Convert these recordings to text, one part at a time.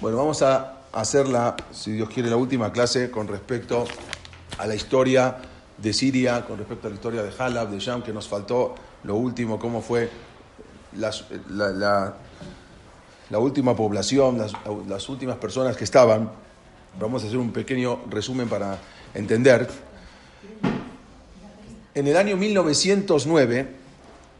Bueno, vamos a hacerla, si Dios quiere, la última clase con respecto a la historia de Siria, con respecto a la historia de Halab, de Sham, que nos faltó lo último, cómo fue la, la- la última población, las, las últimas personas que estaban. Vamos a hacer un pequeño resumen para entender. En el año 1909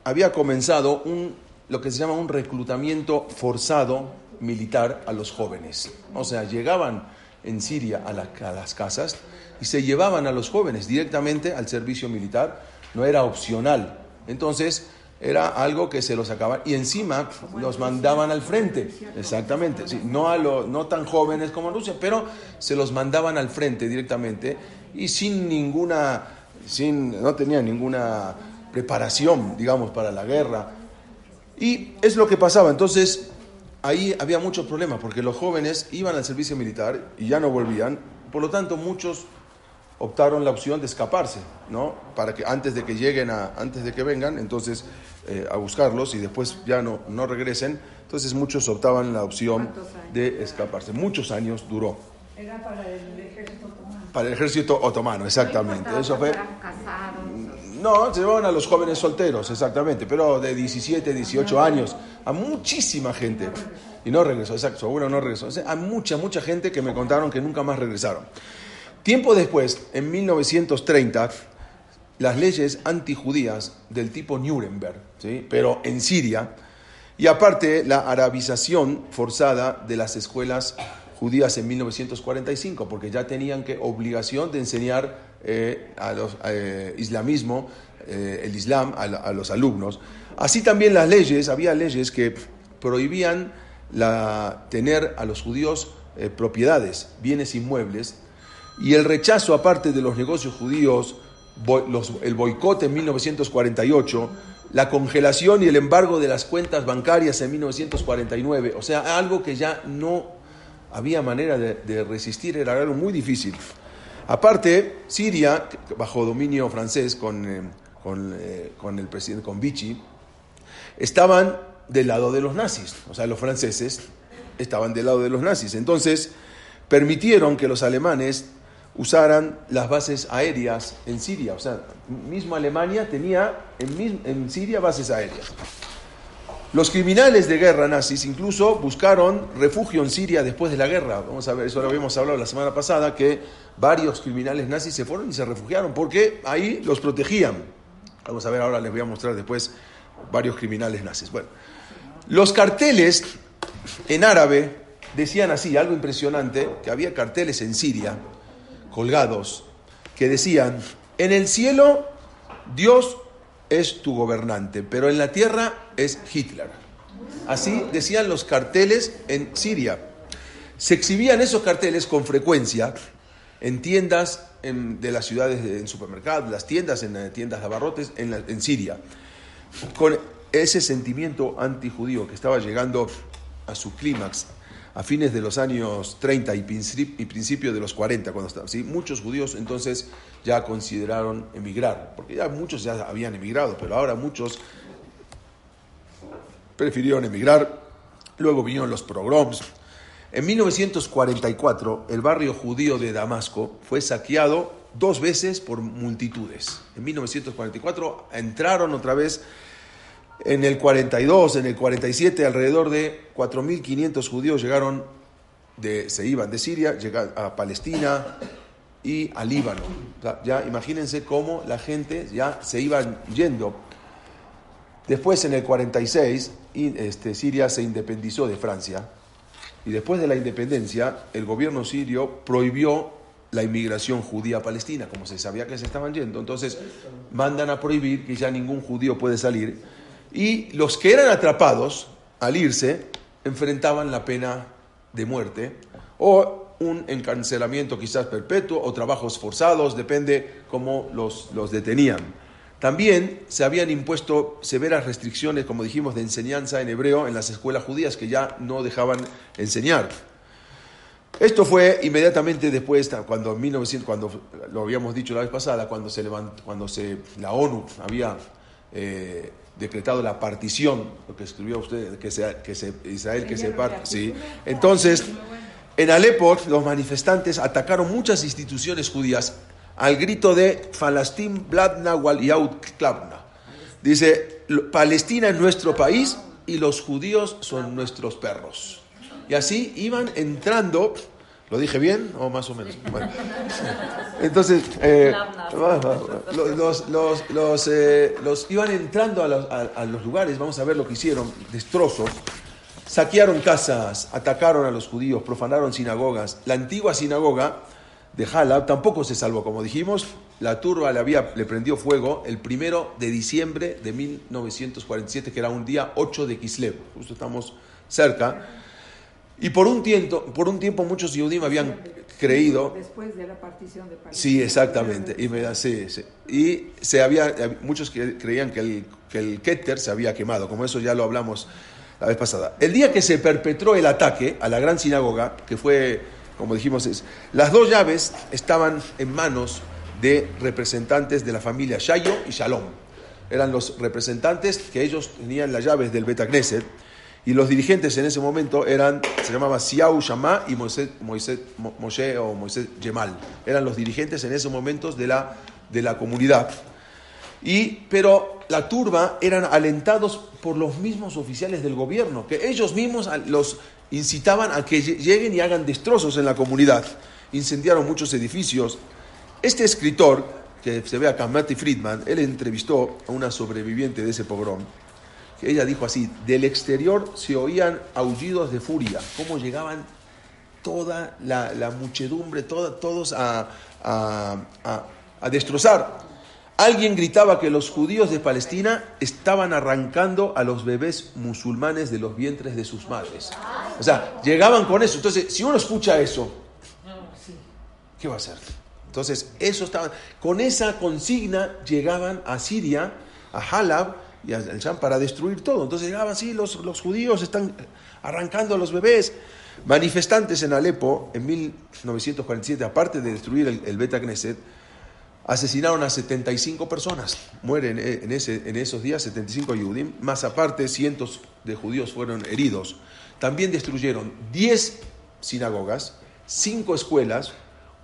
había comenzado un, lo que se llama un reclutamiento forzado militar a los jóvenes. O sea, llegaban en Siria a, la- las casas y se llevaban a los jóvenes directamente al servicio militar. No era opcional. Entonces, era algo que se los sacaban y encima los mandaban al frente. Exactamente. Sí, no, a lo- no tan jóvenes como Rusia, pero se los mandaban al frente directamente y sin ninguna, sin, no tenían ninguna preparación, digamos, para la guerra. Y es lo que pasaba. Entonces, ahí había muchos problemas, porque los jóvenes iban al servicio militar y ya no volvían. Por lo tanto, muchos optaron la opción de escaparse, ¿no? Para que antes de que lleguen, a, antes de que vengan, entonces eh, a buscarlos y después ya no, no regresen. Entonces muchos optaban la opción de escaparse. Muchos años duró. Era para el ejército otomano. Para el ejército otomano, exactamente. Eso fue... Casados. No, se llevaban a los jóvenes solteros, exactamente, pero de 17, 18 años, a muchísima gente. Y no regresó, exacto, seguro no regresó. O sea, a mucha, mucha gente que me contaron que nunca más regresaron. Tiempo después, en 1930, las leyes antijudías del tipo Nuremberg, ¿sí? pero en Siria, y aparte la arabización forzada de las escuelas judías en 1945, porque ya tenían que obligación de enseñar eh, a los eh, islamismo, eh, el islam a, los alumnos. Así también las leyes, había leyes que prohibían tener a los judíos eh, propiedades, bienes inmuebles, y el rechazo aparte de los negocios judíos, el boicot en 1948, la congelación y el embargo de las cuentas bancarias en 1949, o sea, algo que ya no había manera de, de resistir, era algo muy difícil. Aparte, Siria, bajo dominio francés con, eh, con, eh, con el presidente, con Vichy, estaban del lado de los nazis, o sea, los franceses estaban del lado de los nazis. Entonces, permitieron que los alemanes usaran las bases aéreas en Siria. O sea, mismo Alemania tenía en, en Siria bases aéreas. Los criminales de guerra nazis incluso buscaron refugio en Siria después de la guerra. Vamos a ver, eso lo habíamos hablado la semana pasada, que varios criminales nazis se fueron y se refugiaron porque ahí los protegían. Vamos a ver, ahora les voy a mostrar después varios criminales nazis. Bueno, los carteles en árabe decían así, algo impresionante, que había carteles en Siria colgados que decían, en el cielo Dios es tu gobernante, pero en la tierra es Hitler. Así decían los carteles en Siria. Se exhibían esos carteles con frecuencia en tiendas en- de las ciudades, de- en supermercados, las tiendas, en eh, tiendas de abarrotes en, en Siria. Con ese sentimiento antijudío que estaba llegando a su clímax a fines de los años 30 y, princip- y principios de los 40, cuando estaban, ¿sí? muchos judíos entonces ya consideraron emigrar, porque ya muchos ya habían emigrado, pero ahora muchos prefirieron emigrar. Luego vinieron los pogroms. En 1944, el barrio judío de Damasco fue saqueado dos veces por multitudes. En 1944 entraron otra vez. En el 42, en el 47, alrededor de 4.500 judíos llegaron, de, se iban de Siria, a Palestina y a Líbano. Ya imagínense cómo la gente ya se iban yendo. Después, en el 46, y, este, Siria se independizó de Francia. Y después de la independencia, el gobierno sirio prohibió la inmigración judía a Palestina, como se sabía que se estaban yendo. Entonces, mandan a prohibir que ya ningún judío puede salir. Y los que eran atrapados, al irse, enfrentaban la pena de muerte o un encarcelamiento quizás perpetuo o trabajos forzados, depende cómo los, los detenían. También se habían impuesto severas restricciones, como dijimos, de enseñanza en hebreo en las escuelas judías que ya no dejaban enseñar. Esto fue inmediatamente después, cuando, en 1900, cuando lo habíamos dicho la vez pasada, cuando, se levantó, cuando se, la ONU había eh, decretado la partición, lo que escribió usted, que, sea, que se, Israel que se parte. Sí. Entonces, en Alepo los manifestantes atacaron muchas instituciones judías al grito de Falastín Bladna Wal Klavna. Dice, Palestina es nuestro país y los judíos son nuestros perros. Y así iban entrando ¿Lo dije bien o más o menos? Entonces, eh, los, los, eh, los, iban entrando a los, a, los, lugares, vamos a ver lo que hicieron, destrozos, saquearon casas, atacaron a los judíos, profanaron sinagogas. La antigua sinagoga de Halab tampoco se salvó, como dijimos, la turba le, había, le prendió fuego el primero de diciembre de 1947, que era un día 8 de Kislev, justo estamos cerca y por un tiempo, por un tiempo muchos judíos habían creído. Después de la partición de Palestina. Sí, exactamente. Y, me, sí, sí. y se había, muchos creían que el, que el Keter se había quemado, como eso ya lo hablamos la vez pasada. El día que se perpetró el ataque a la gran sinagoga, que fue, como dijimos, es, las dos llaves estaban en manos de representantes de la familia Shayo y Shalom. Eran los representantes que ellos tenían las llaves del Betagneset y los dirigentes en ese momento eran, se llamaba Siau Shama y Moisés, Moshe o Moisés Yemal. Eran los dirigentes en esos momentos de la, de la comunidad. Y, pero la turba eran alentados por los mismos oficiales del gobierno, que ellos mismos los incitaban a que lleguen y hagan destrozos en la comunidad. Incendiaron muchos edificios. Este escritor, que se ve acá, Matty Friedman, él entrevistó a una sobreviviente de ese pogrom ella dijo así, del exterior se oían aullidos de furia, cómo llegaban toda la, muchedumbre, todos a, a, destrozar. Alguien gritaba que los judíos de Palestina estaban arrancando a los bebés musulmanes de los vientres de sus madres. O sea, llegaban con eso. Entonces, si uno escucha eso, ¿qué va a hacer? Entonces, eso estaba, con esa consigna llegaban a Siria, a Halab, y al Sham para destruir todo. Entonces llegaban así, los, los judíos están arrancando a los bebés. Manifestantes en Alepo en 1947, aparte de destruir el, el Beta Knesset, asesinaron a 75 personas. Mueren en, ese, en esos días 75 Yudim, más aparte cientos de judíos fueron heridos. También destruyeron 10 sinagogas, 5 escuelas,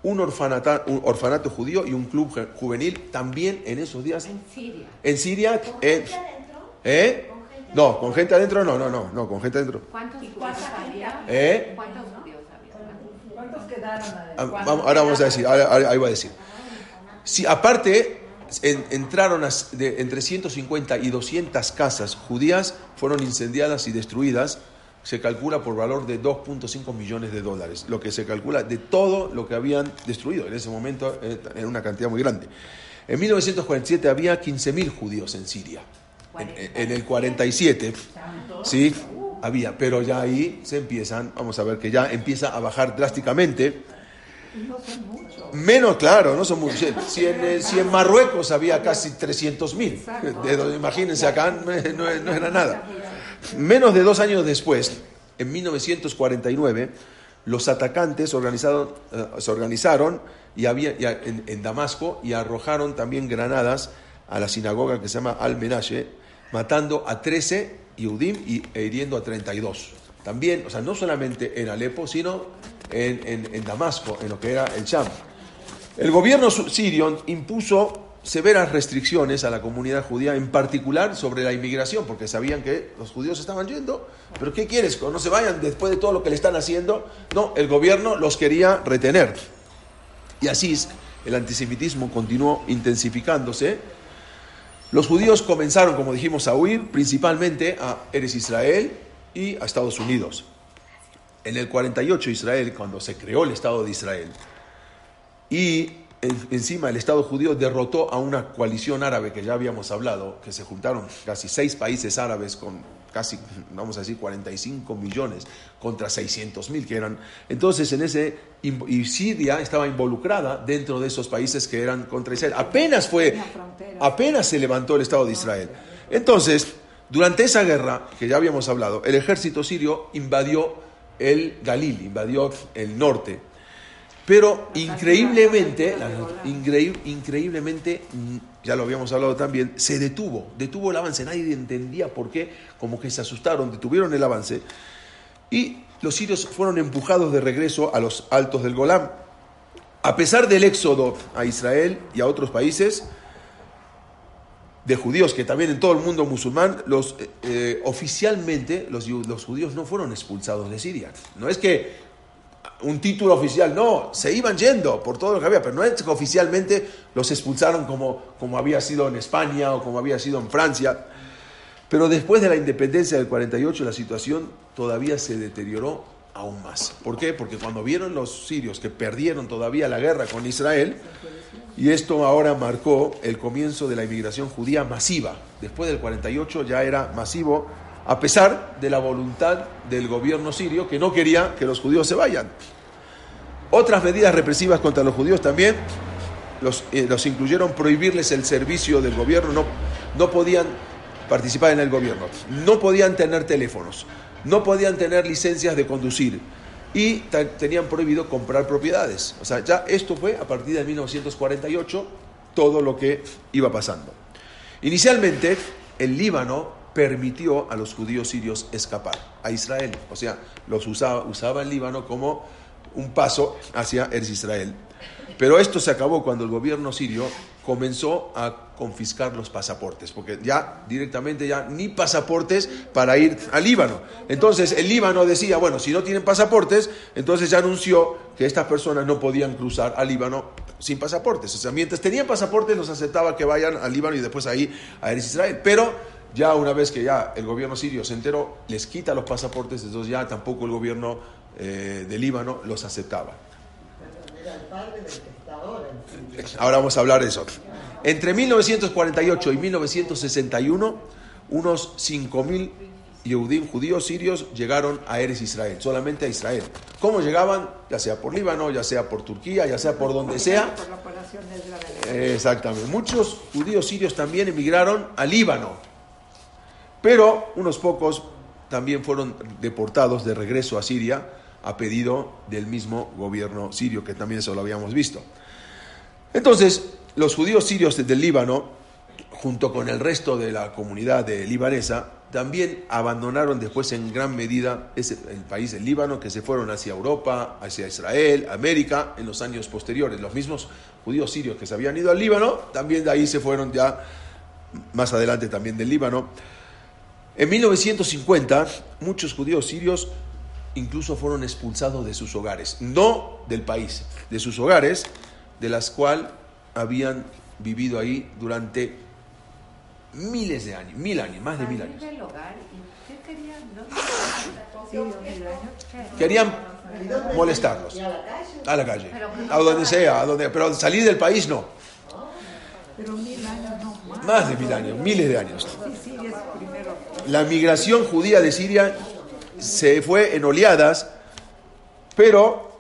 un orfanato, un orfanato judío y un club juvenil también en esos días. En Siria. En Siria. ¿Con eh, gente adentro? ¿Eh? No, con gente adentro no, no, no, no, con gente adentro. ¿Cuántos judíos había? ¿Eh? ¿Cuántos judíos había? ¿Cuántos quedaron Ah, adentro? vamos- ahora vamos a decir, ahora- ahora- ahí voy a decir. Si aparte en- entraron a- de- entre 150 y 200 casas judías, fueron incendiadas y destruidas, se calcula por valor de 2.5 millones de dólares, lo que se calcula de todo lo que habían destruido. En ese momento eh, era una cantidad muy grande. En 1947 había 15.000 judíos en Siria. En, en el 47, sí, había, pero ya ahí se empiezan, vamos a ver que ya empieza a bajar drásticamente. Menos, claro, no son muchos. Si en, eh, si en Marruecos había casi 300.000, de donde imagínense acá no, no era nada. Menos de dos años después, en 1949, los atacantes organizaron, eh, se organizaron y había, en, Damasco y arrojaron también granadas a la sinagoga que se llama Al-Menashe, matando a 13 Yehudim y e hiriendo a 32. También, o sea, no solamente en Alepo, sino en, Damasco, en lo que era el Sham. El gobierno sirio impuso severas restricciones a la comunidad judía, en particular sobre la inmigración, porque sabían que los judíos estaban yendo. Pero ¿qué quieres? No se vayan después de todo lo que le están haciendo. No, el gobierno los quería retener. Y así el antisemitismo continuó intensificándose. Los judíos comenzaron, como dijimos, a huir principalmente a Eres Israel y a Estados Unidos. En el 48 Israel, cuando se creó el Estado de Israel, y encima el Estado judío derrotó a una coalición árabe que ya habíamos hablado, que se juntaron casi seis países árabes con casi, vamos a decir, 45 millones contra 600 mil que eran. Entonces, en ese, y Siria estaba involucrada dentro de esos países que eran contra Israel. Apenas fue, apenas se levantó el Estado de Israel. Entonces, durante esa guerra, que ya habíamos hablado, el ejército sirio invadió el Galil, invadió el norte. Pero increíblemente, increíblemente, mm, ya lo habíamos hablado también, se detuvo, detuvo el avance, nadie entendía por qué, como que se asustaron, detuvieron el avance, y los sirios fueron empujados de regreso a los altos del Golán. A pesar del éxodo a Israel y a otros países, de judíos, que también en todo el mundo musulmán, los, eh, eh, oficialmente los judíos no fueron expulsados de Siria. No es que un título oficial, no, se iban yendo por todo lo que había, pero no es que oficialmente los expulsaron como, como había sido en España o como había sido en Francia. Pero después de la independencia del 48 la situación todavía se deterioró aún más. ¿Por qué? Porque cuando vieron los sirios que perdieron todavía la guerra con Israel, y esto ahora marcó el comienzo de la inmigración judía masiva. Después del 48 ya era masivo, a pesar de la voluntad del gobierno sirio que no quería que los judíos se vayan. Otras medidas represivas contra los judíos también los, eh, los incluyeron prohibirles el servicio del gobierno, no, no podían participar en el gobierno, no podían tener teléfonos, no podían tener licencias de conducir y tenían prohibido comprar propiedades. O sea, ya esto fue a partir de 1948 todo lo que iba pasando. Inicialmente, el Líbano permitió a los judíos sirios escapar a Israel, o sea, los usaba, usaba el Líbano como un paso hacia Eretz Israel. Pero esto se acabó cuando el gobierno sirio comenzó a confiscar los pasaportes, porque ya directamente ya ni pasaportes para ir al Líbano. Entonces el Líbano decía, bueno, si no tienen pasaportes, entonces ya anunció que estas personas no podían cruzar al Líbano sin pasaportes. O sea, mientras tenían pasaportes los aceptaba que vayan al Líbano y después ahí a Eretz Israel. Pero ya una vez que ya el gobierno sirio se enteró, les quita los pasaportes, entonces ya tampoco el gobierno eh, de Líbano los aceptaba. Era el padre del testador. en sí. Ahora vamos a hablar de eso. Entre 1948 y 1961, unos 5.000 Yehudim, judíos sirios llegaron a Eres Israel, solamente a Israel. ¿Cómo llegaban? Ya sea por Líbano, ya sea por Turquía, ya sea por donde sea. Por la operación de Israel. Exactamente. Muchos judíos sirios también emigraron a Líbano, pero unos pocos también fueron deportados de regreso a Siria a pedido del mismo gobierno sirio, que también eso lo habíamos visto. Entonces, los judíos sirios del Líbano, junto con el resto de la comunidad libanesa, también abandonaron después en gran medida ese, el país del Líbano, que se fueron hacia Europa, hacia Israel, América, en los años posteriores. Los mismos judíos sirios que se habían ido al Líbano, también de ahí se fueron ya más adelante también del Líbano. En 1950, muchos judíos sirios incluso fueron expulsados de sus hogares, no del país, de sus hogares, de las cuales habían vivido ahí durante miles de años, mil años, más de mil años. del hogar y ¿qué querían? ¿Dónde? Sí, dos mil años. ¿Qué? Querían ¿Y dónde molestarlos. ¿Y a la calle? A donde sea, a donde, pero salir del país no, Pero mil años no más. más de mil años, miles de años. Sí, sí, es primero. La migración judía de Siria se fue en oleadas, pero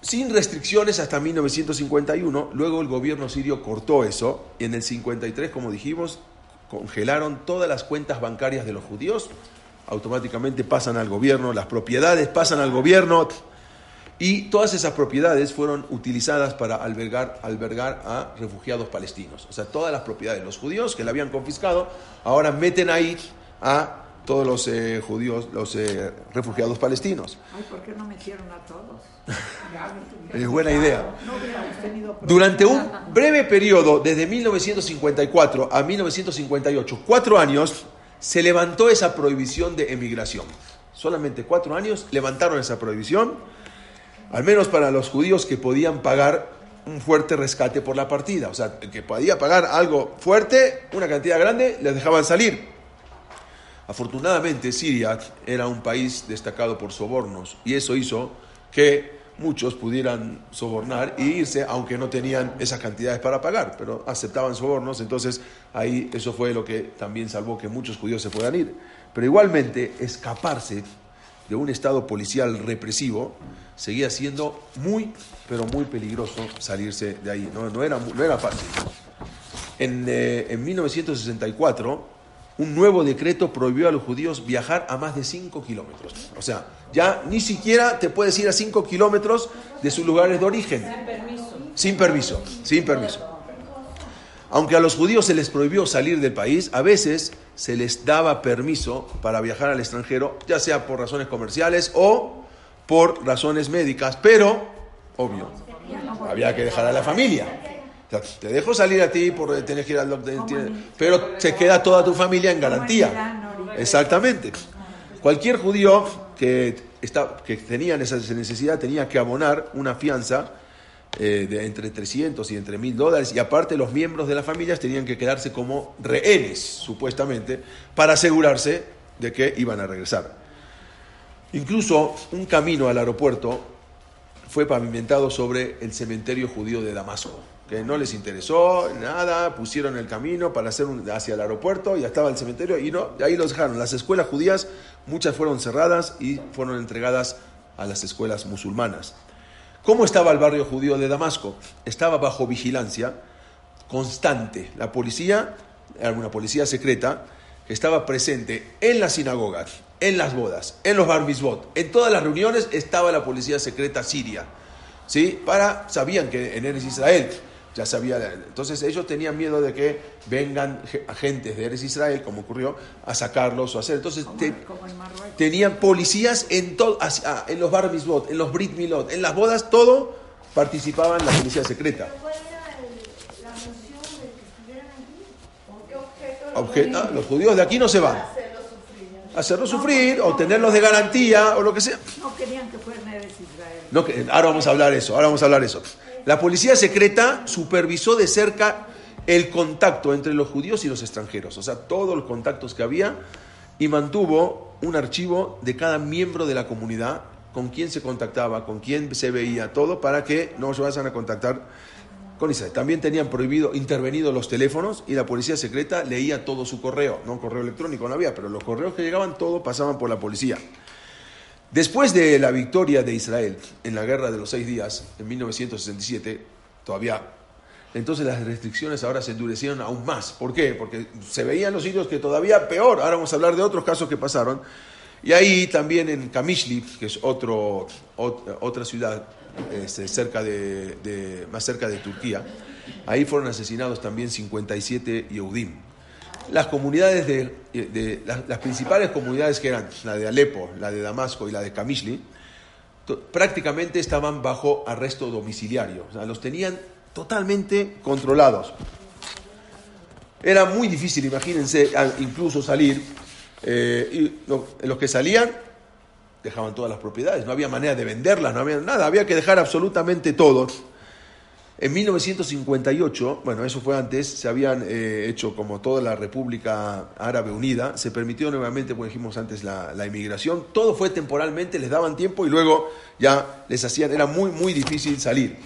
sin restricciones hasta 1951. Luego el gobierno sirio cortó eso y en el 53, como dijimos, congelaron todas las cuentas bancarias de los judíos. Automáticamente pasan al gobierno, las propiedades pasan al gobierno y todas esas propiedades fueron utilizadas para albergar, albergar a refugiados palestinos. O sea, todas las propiedades de los judíos que le habían confiscado, ahora meten ahí a todos los eh, judíos, los eh, refugiados palestinos. Ay, ¿por qué no metieron a todos? Es buena idea. No Durante un breve periodo, desde 1954 a 1958, cuatro años, se levantó esa prohibición de emigración. Solamente cuatro años levantaron esa prohibición, al menos para los judíos que podían pagar un fuerte rescate por la partida. O sea, que podía pagar algo fuerte, una cantidad grande, les dejaban salir. Afortunadamente, Siria era un país destacado por sobornos y eso hizo que muchos pudieran sobornar y irse, aunque no tenían esas cantidades para pagar, pero aceptaban sobornos, entonces ahí eso fue lo que también salvó que muchos judíos se puedan ir. Pero igualmente, escaparse de un estado policial represivo seguía siendo muy, pero muy peligroso salirse de ahí, no, no, era, no era fácil. En, eh, en 1964, un nuevo decreto prohibió a los judíos viajar a más de 5 kilómetros. O sea, ya ni siquiera te puedes ir a 5 kilómetros de sus lugares de origen. Sin permiso. Sin permiso, sin permiso. Aunque a los judíos se les prohibió salir del país, a veces se les daba permiso para viajar al extranjero, ya sea por razones comerciales o por razones médicas, pero, obvio, había que dejar a la familia. Te dejo salir a ti por tener que ir al doctor, pero se queda toda tu familia en garantía. Exactamente. Cualquier judío que, está, que tenía esa necesidad tenía que abonar una fianza eh, de entre 300 y entre 1000 dólares y aparte los miembros de las familias tenían que quedarse como rehenes, supuestamente, para asegurarse de que iban a regresar. Incluso un camino al aeropuerto fue pavimentado sobre el cementerio judío de Damasco, que no les interesó nada, pusieron el camino para hacer un, hacia el aeropuerto, ya estaba el cementerio y no, ahí los dejaron. Las escuelas judías, muchas fueron cerradas y fueron entregadas a las escuelas musulmanas. ¿Cómo estaba el barrio judío de Damasco? Estaba bajo vigilancia constante. La policía, era una policía secreta, que estaba presente en las sinagogas, en las bodas, en los bar mitzvot, en todas las reuniones estaba la policía secreta siria. ¿Sí? Para, sabían que en Eres Israel ya sabía. Entonces ellos tenían miedo de que vengan agentes de Eres Israel, como ocurrió, a sacarlos o a hacer. Entonces tenían policías en, todo, ah, en los bar mitzvot, en los brit milot, en las bodas, todo participaban la policía secreta. Ah, los judíos de aquí no se van. Hacerlos sufrir o tenerlos de garantía o lo que sea. No querían que fueran Israel. No, ahora vamos a hablar eso, ahora vamos a hablar eso. La policía secreta supervisó de cerca el contacto entre los judíos y los extranjeros, o sea, todos los contactos que había, y mantuvo un archivo de cada miembro de la comunidad, con quién se contactaba, con quién se veía, todo, para que no se vayan a contactar También tenían prohibido, intervenido los teléfonos y la policía secreta leía todo su correo, no correo electrónico no había, pero los correos que llegaban, todo pasaban por la policía. Después de la victoria de Israel en la guerra de los seis días, en 1967, todavía, entonces las restricciones ahora se endurecieron aún más. ¿Por qué? Porque se veían los sitios que todavía peor. Ahora vamos a hablar de otros casos que pasaron. Y ahí también en Kamishli, que es otro, otra ciudad este, cerca de, más cerca de Turquía, ahí fueron asesinados también 57 Yehudim. Las comunidades de, las, principales comunidades que eran la de Alepo, la de Damasco y la de Kamishli, prácticamente estaban bajo arresto domiciliario, o sea, los tenían totalmente controlados. Era muy difícil, imagínense, incluso salir, eh, y los que salían dejaban todas las propiedades, no había manera de venderlas, no había nada, había que dejar absolutamente todo. En 1958, bueno, eso fue antes, se habían eh, hecho como toda la República Árabe Unida, se permitió nuevamente, como dijimos antes, la, inmigración, todo fue temporalmente, les daban tiempo y luego ya les hacían, era muy, muy difícil salir.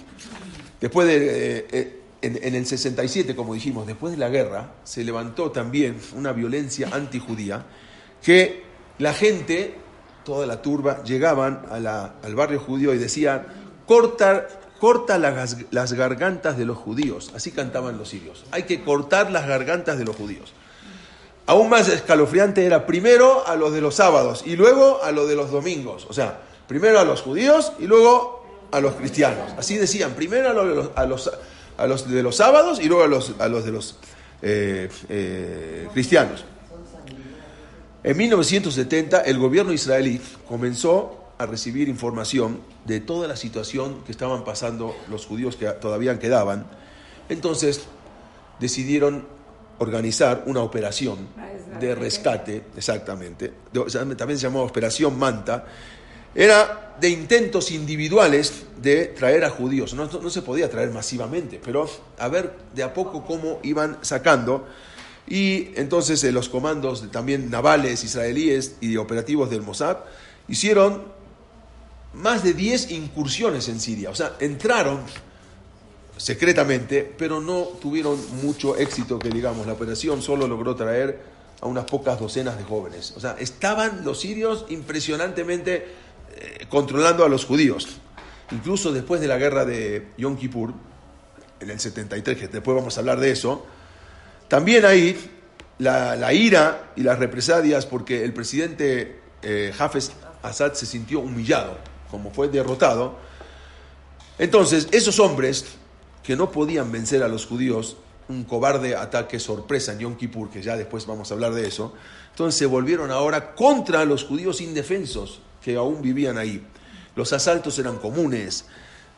Después de, eh, eh, en, en, el 67, como dijimos, después de la guerra, se levantó también una violencia antijudía que la gente, toda la turba, llegaban al barrio judío y decían, cortar corta las, gargantas de los judíos. Así cantaban los sirios. Hay que cortar las gargantas de los judíos. Aún más escalofriante era primero a los de los sábados y luego a los de los domingos. O sea, primero a los judíos y luego a los cristianos. Así decían, primero a los, de los sábados y luego a los, a los de los eh, eh, cristianos. En 1970 el gobierno israelí comenzó a recibir información de toda la situación que estaban pasando los judíos que todavía quedaban. Entonces decidieron organizar una operación de rescate, exactamente, también se llamaba Operación Manta, era de intentos individuales de traer a judíos. No, no, se podía traer masivamente, pero a ver de a poco cómo iban sacando. Y entonces eh, los comandos también navales israelíes y operativos del Mossad hicieron más de 10 incursiones en Siria. O sea, entraron secretamente, pero no tuvieron mucho éxito, que digamos, la operación solo logró traer a unas pocas docenas de jóvenes. O sea, estaban los sirios impresionantemente eh, controlando a los judíos. Incluso después de la guerra de Yom Kippur, en el 73, que después vamos a hablar de eso, también ahí la, ira y las represalias, porque el presidente eh, Hafez Assad se sintió humillado como fue derrotado, entonces esos hombres que no podían vencer a los judíos un cobarde ataque sorpresa en Yom Kippur, que ya después vamos a hablar de eso. Entonces se volvieron ahora contra los judíos indefensos que aún vivían ahí. Los asaltos eran comunes,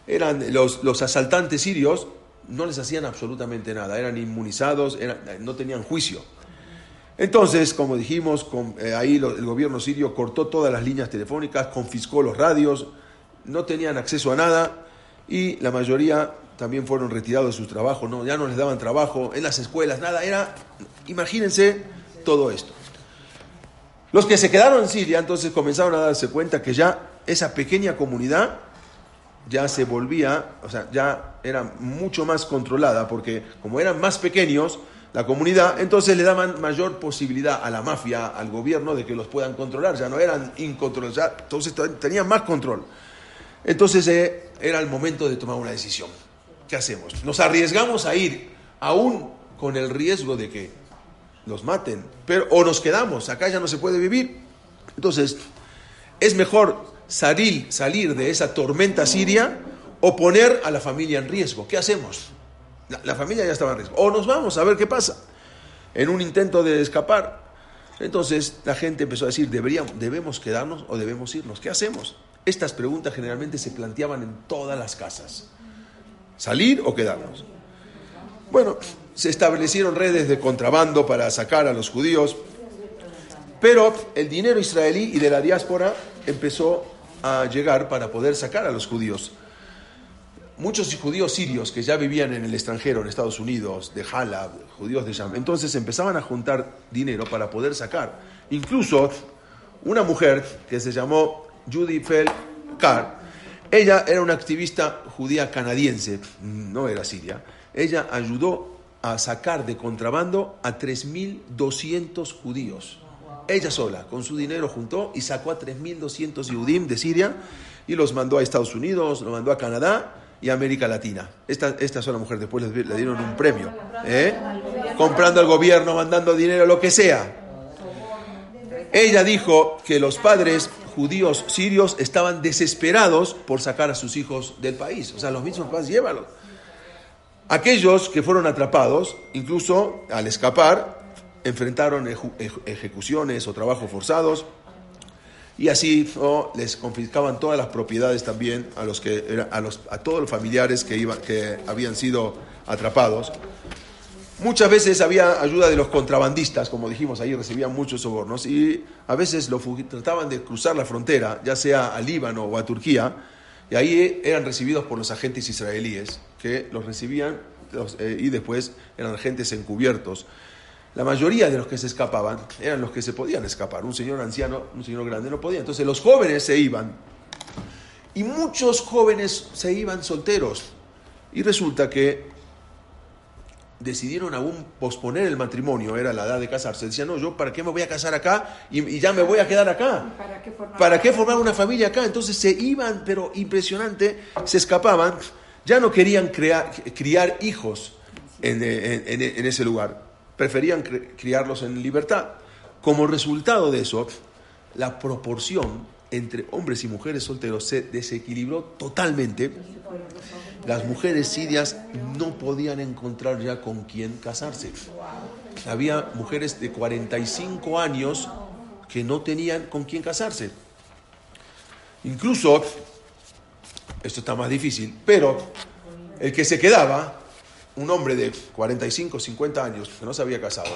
eran los, los asaltantes sirios no les hacían absolutamente nada, eran inmunizados, no tenían juicio. Entonces, como dijimos, eh, ahí el gobierno sirio cortó todas las líneas telefónicas, confiscó los radios, no tenían acceso a nada y la mayoría también fueron retirados de sus trabajos, ¿no? ya no les daban trabajo en las escuelas, nada, era, imagínense todo esto. Los que se quedaron en Siria entonces comenzaron a darse cuenta que ya esa pequeña comunidad ya se volvía, o sea, ya era mucho más controlada, porque como eran más pequeños, la comunidad, entonces le daban mayor posibilidad a la mafia, al gobierno, de que los puedan controlar, ya no eran incontrolables, entonces tenían más control. Entonces eh, era el momento de tomar una decisión. ¿Qué hacemos? Nos arriesgamos a ir, aún con el riesgo de que nos maten, pero, o nos quedamos, acá ya no se puede vivir. Entonces, es mejor salir, salir de esa tormenta siria o poner a la familia en riesgo. ¿Qué hacemos? La, familia ya estaba en riesgo. O nos vamos a ver qué pasa. En un intento de escapar. Entonces la gente empezó a decir, ¿deberíamos, ¿debemos quedarnos o debemos irnos? ¿Qué hacemos? Estas preguntas generalmente se planteaban en todas las casas. ¿Salir o quedarnos? Bueno, se establecieron redes de contrabando para sacar a los judíos, pero el dinero israelí y de la diáspora empezó a llegar para poder sacar a los judíos. Muchos judíos sirios que ya vivían en el extranjero, en Estados Unidos, de Halab, judíos de Sham, entonces empezaban a juntar dinero para poder sacar. Incluso una mujer que se llamó Judy Fell Carr, ella era una activista judía canadiense, no era siria. Ella ayudó a sacar de contrabando a 3.200 judíos ella sola, con su dinero juntó y sacó a 3.200 Yudim de Siria y los mandó a Estados Unidos, los mandó a Canadá y a América Latina. Esta, esta sola mujer después le, dieron un premio. ¿eh? Comprando al gobierno, mandando dinero, lo que sea. Ella dijo que los padres judíos sirios estaban desesperados por sacar a sus hijos del país. O sea, los mismos padres, llévalos. Aquellos que fueron atrapados, incluso al escapar, enfrentaron ejecuciones o trabajos forzados y así les confiscaban todas las propiedades también a los que a, los, a todos los familiares que, iban, que habían sido atrapados. Muchas veces había ayuda de los contrabandistas, como dijimos, ahí recibían muchos sobornos y a veces trataban de cruzar la frontera, ya sea a Líbano o a Turquía, y ahí eran recibidos por los agentes israelíes que los recibían eh, y después eran agentes encubiertos la mayoría de los que se escapaban eran los que se podían escapar. Un señor anciano, un señor grande no podía. Entonces los jóvenes se iban. Y muchos jóvenes se iban solteros. Y resulta que decidieron aún posponer el matrimonio, era la edad de casarse. Decían, no, yo para qué me voy a casar acá y, ya me voy a quedar acá. ¿Para qué, formar, una familia acá? Entonces se iban, pero impresionante, se escapaban. Ya no querían criar hijos en ese lugar preferían criarlos en libertad. Como resultado de eso, la proporción entre hombres y mujeres solteros se desequilibró totalmente. Las mujeres sirias no podían encontrar ya con quién casarse. Había mujeres de 45 años que no tenían con quién casarse. Incluso, esto está más difícil, pero el que se quedaba un hombre de 45, 50 años que no se había casado,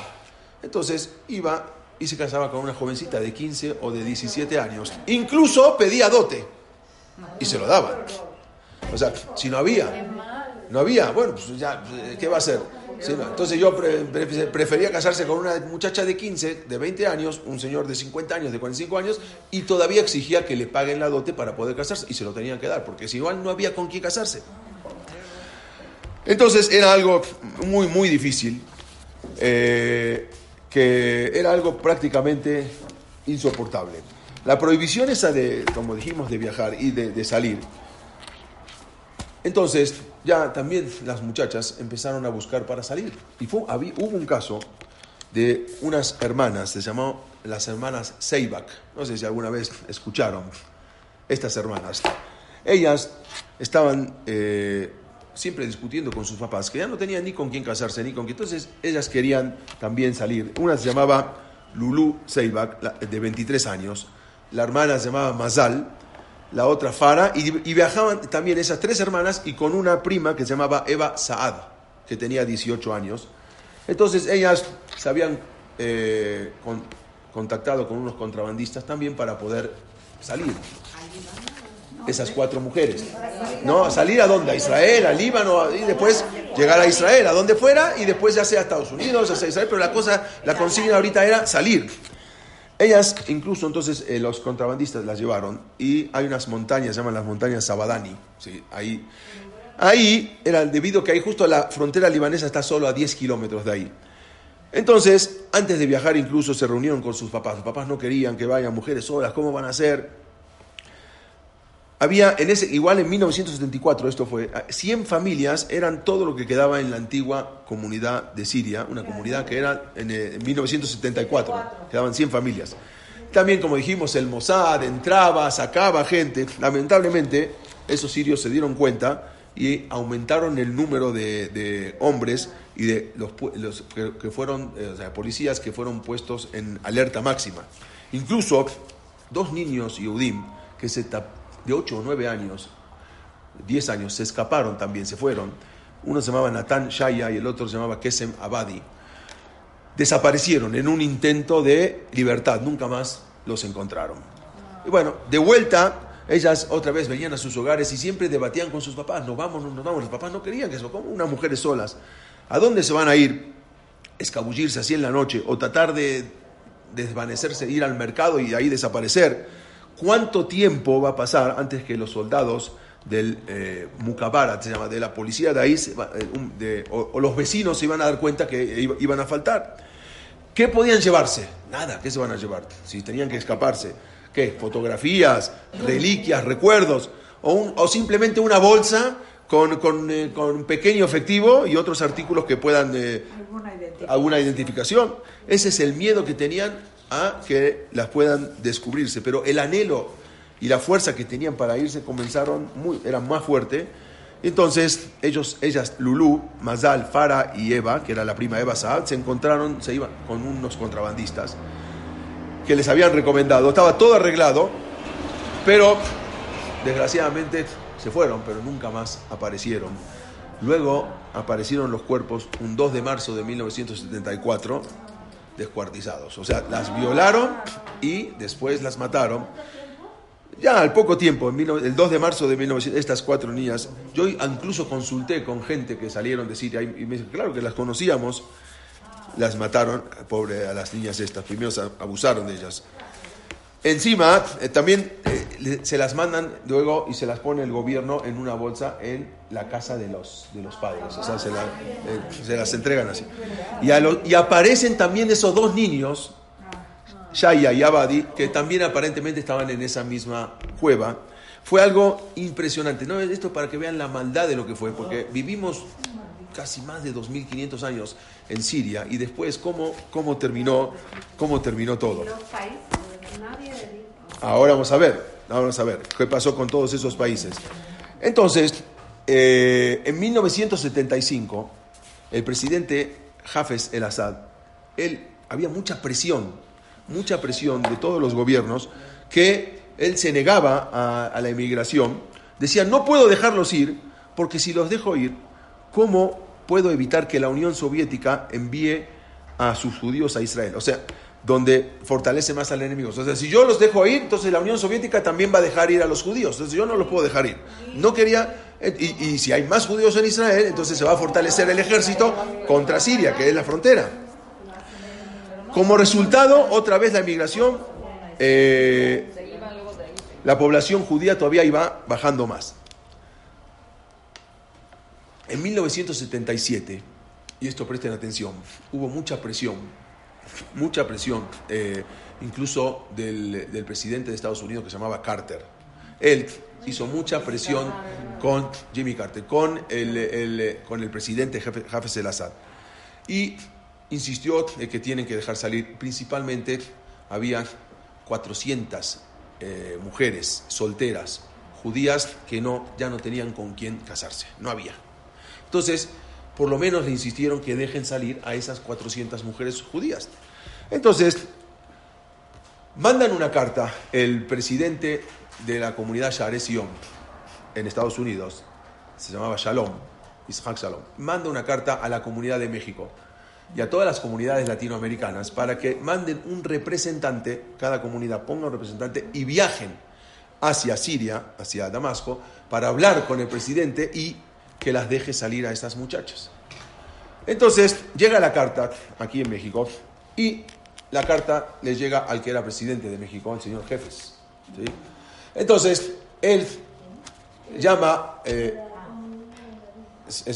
entonces iba y se casaba con una jovencita de 15 o de 17 años. Incluso pedía dote y se lo daban. O sea, si no había, no había, bueno, pues ya, ¿qué va a hacer? entonces yo prefería casarse con una muchacha de 15, de 20 años, un señor de 50 años, de 45 años, y todavía exigía que le paguen la dote para poder casarse, y se lo tenían que dar, porque si igual no había con quién casarse. Entonces era algo muy, muy difícil, eh, que era algo prácticamente insoportable. La prohibición esa de, como dijimos, de viajar y de, salir. Entonces, ya también las muchachas empezaron a buscar para salir. Y fue, hubo un caso de unas hermanas, se llamó las hermanas Seibak. No sé si alguna vez escucharon estas hermanas. Ellas estaban eh, siempre discutiendo con sus papás, que ya no tenían ni con quién casarse, ni con quién. Entonces ellas querían también salir. Una se llamaba Lulu Seibak, de 23 años. La hermana se llamaba Mazal, la otra Fara, y, viajaban también esas tres hermanas y con una prima que se llamaba Eva Saad, que tenía 18 años. Entonces ellas se habían eh, con- contactado con unos contrabandistas también para poder salir. Esas cuatro mujeres. No, salir a dónde? A Israel, a Líbano, y después llegar a Israel, a donde fuera, y después ya sea a Estados Unidos, ya sea a Israel, pero la cosa, la consigna ahorita era salir. Ellas, incluso entonces, eh, los contrabandistas las llevaron, y hay unas montañas, se llaman las montañas Sabadani, ¿sí? ahí. Ahí era debido que ahí justo la frontera libanesa está solo a 10 kilómetros de ahí. Entonces, antes de viajar incluso se reunieron con sus papás. Sus papás no querían que vayan mujeres solas, ¿cómo van a hacer? Había, en ese, igual en 1974, esto fue, 100 familias eran todo lo que quedaba en la antigua comunidad de Siria, una comunidad que era en, eh, en 1974, quedaban 100 familias. También, como dijimos, el Mossad entraba, sacaba gente. Lamentablemente, esos sirios se dieron cuenta y aumentaron el número de, de hombres y de los, los que, que fueron, eh, o sea, policías que fueron puestos en alerta máxima. Incluso dos niños Yehudim que se tap- de 8 o 9 años, 10 años, se escaparon también, se fueron. Uno se llamaba Natán Shaya y el otro se llamaba Kesem Abadi. Desaparecieron en un intento de libertad, nunca más los encontraron. Y bueno, de vuelta, ellas otra vez venían a sus hogares y siempre debatían con sus papás, nos vamos, no nos vamos. Los papás no querían que eso, como unas mujeres solas. ¿A dónde se van a ir? Escabullirse así en la noche o tratar de desvanecerse, ir al mercado y ahí desaparecer. ¿Cuánto tiempo va a pasar antes que los soldados del eh, Mukabara, se llama, de la policía de ahí, eh, de- o, o los vecinos se iban a dar cuenta que iba- iban a faltar? ¿Qué podían llevarse? Nada, ¿qué se van a llevar? Si tenían que escaparse. ¿Qué? Fotografías, reliquias, recuerdos, o, un- o simplemente una bolsa con, con, eh, con pequeño efectivo y otros artículos que puedan... eh, Alguna identificación. alguna identificación. Ese es el miedo que tenían a que las puedan descubrirse. Pero el anhelo y la fuerza que tenían para irse comenzaron, muy, eran más fuerte. Entonces, ellos, ellas, Lulú, Mazal, Farah y Eva, que era la prima Eva Saad, se encontraron, se iban con unos contrabandistas que les habían recomendado. Estaba todo arreglado, pero desgraciadamente se fueron, pero nunca más aparecieron. Luego aparecieron los cuerpos un 2 de marzo de 1974 descuartizados. O sea, las violaron y después las mataron. Ya al poco tiempo, en 19 el 2 de marzo de 1900, estas cuatro niñas, yo incluso consulté con gente que salieron de Siria y me dijo, claro que las conocíamos, las mataron, pobre a las niñas estas, primero abusaron de ellas. Encima, eh, también eh, se las mandan luego y se las pone el gobierno en una bolsa en la casa de los, de los padres. O sea, se, la- eh, se las entregan así. Y, a lo- y aparecen también esos dos niños, Shaya y Abadi, que también aparentemente estaban en esa misma cueva. Fue algo impresionante. ¿no? Esto para que vean la maldad de lo que fue, porque vivimos casi más de 2.500 años en Siria y después cómo, cómo, terminó, cómo terminó todo. Ahora vamos a ver, vamos a ver qué pasó con todos esos países. Entonces, eh, en 1975, el presidente Hafez el Assad, él había mucha presión, mucha presión de todos los gobiernos que él se negaba a, la inmigración. Decía, no puedo dejarlos ir porque si los dejo ir, ¿cómo puedo evitar que la Unión Soviética envíe a sus judíos a Israel? O sea, donde fortalece más al enemigo. O sea, si yo los dejo ir, entonces la Unión Soviética también va a dejar ir a los judíos. Entonces yo no los puedo dejar ir. No quería, eh, y, si hay más judíos en Israel, entonces se va a fortalecer el ejército contra Siria, que es la frontera. Como resultado, otra vez la inmigración, eh, la población judía todavía iba bajando más. En 1977, y esto presten atención, hubo mucha presión, mucha presión, eh, incluso del, presidente de Estados Unidos que se llamaba Carter. Él hizo mucha presión con Jimmy Carter, con el, con el presidente Hafez el Assad. Y insistió en que tienen que dejar salir, principalmente había 400 eh, mujeres solteras, judías, que no, ya no tenían con quién casarse, no había. Entonces, por lo menos le insistieron que dejen salir a esas 400 mujeres judías. Entonces, mandan una carta el presidente de la comunidad Share Sion en Estados Unidos, se llamaba Shalom, Ishaq Shalom, manda una carta a la comunidad de México y a todas las comunidades latinoamericanas para que manden un representante, cada comunidad ponga un representante y viajen hacia Siria, hacia Damasco, para hablar con el presidente y que las deje salir a estas muchachas. Entonces llega la carta aquí en México y la carta le llega al que era presidente de México, señor Jefes. Entonces él llama, eh,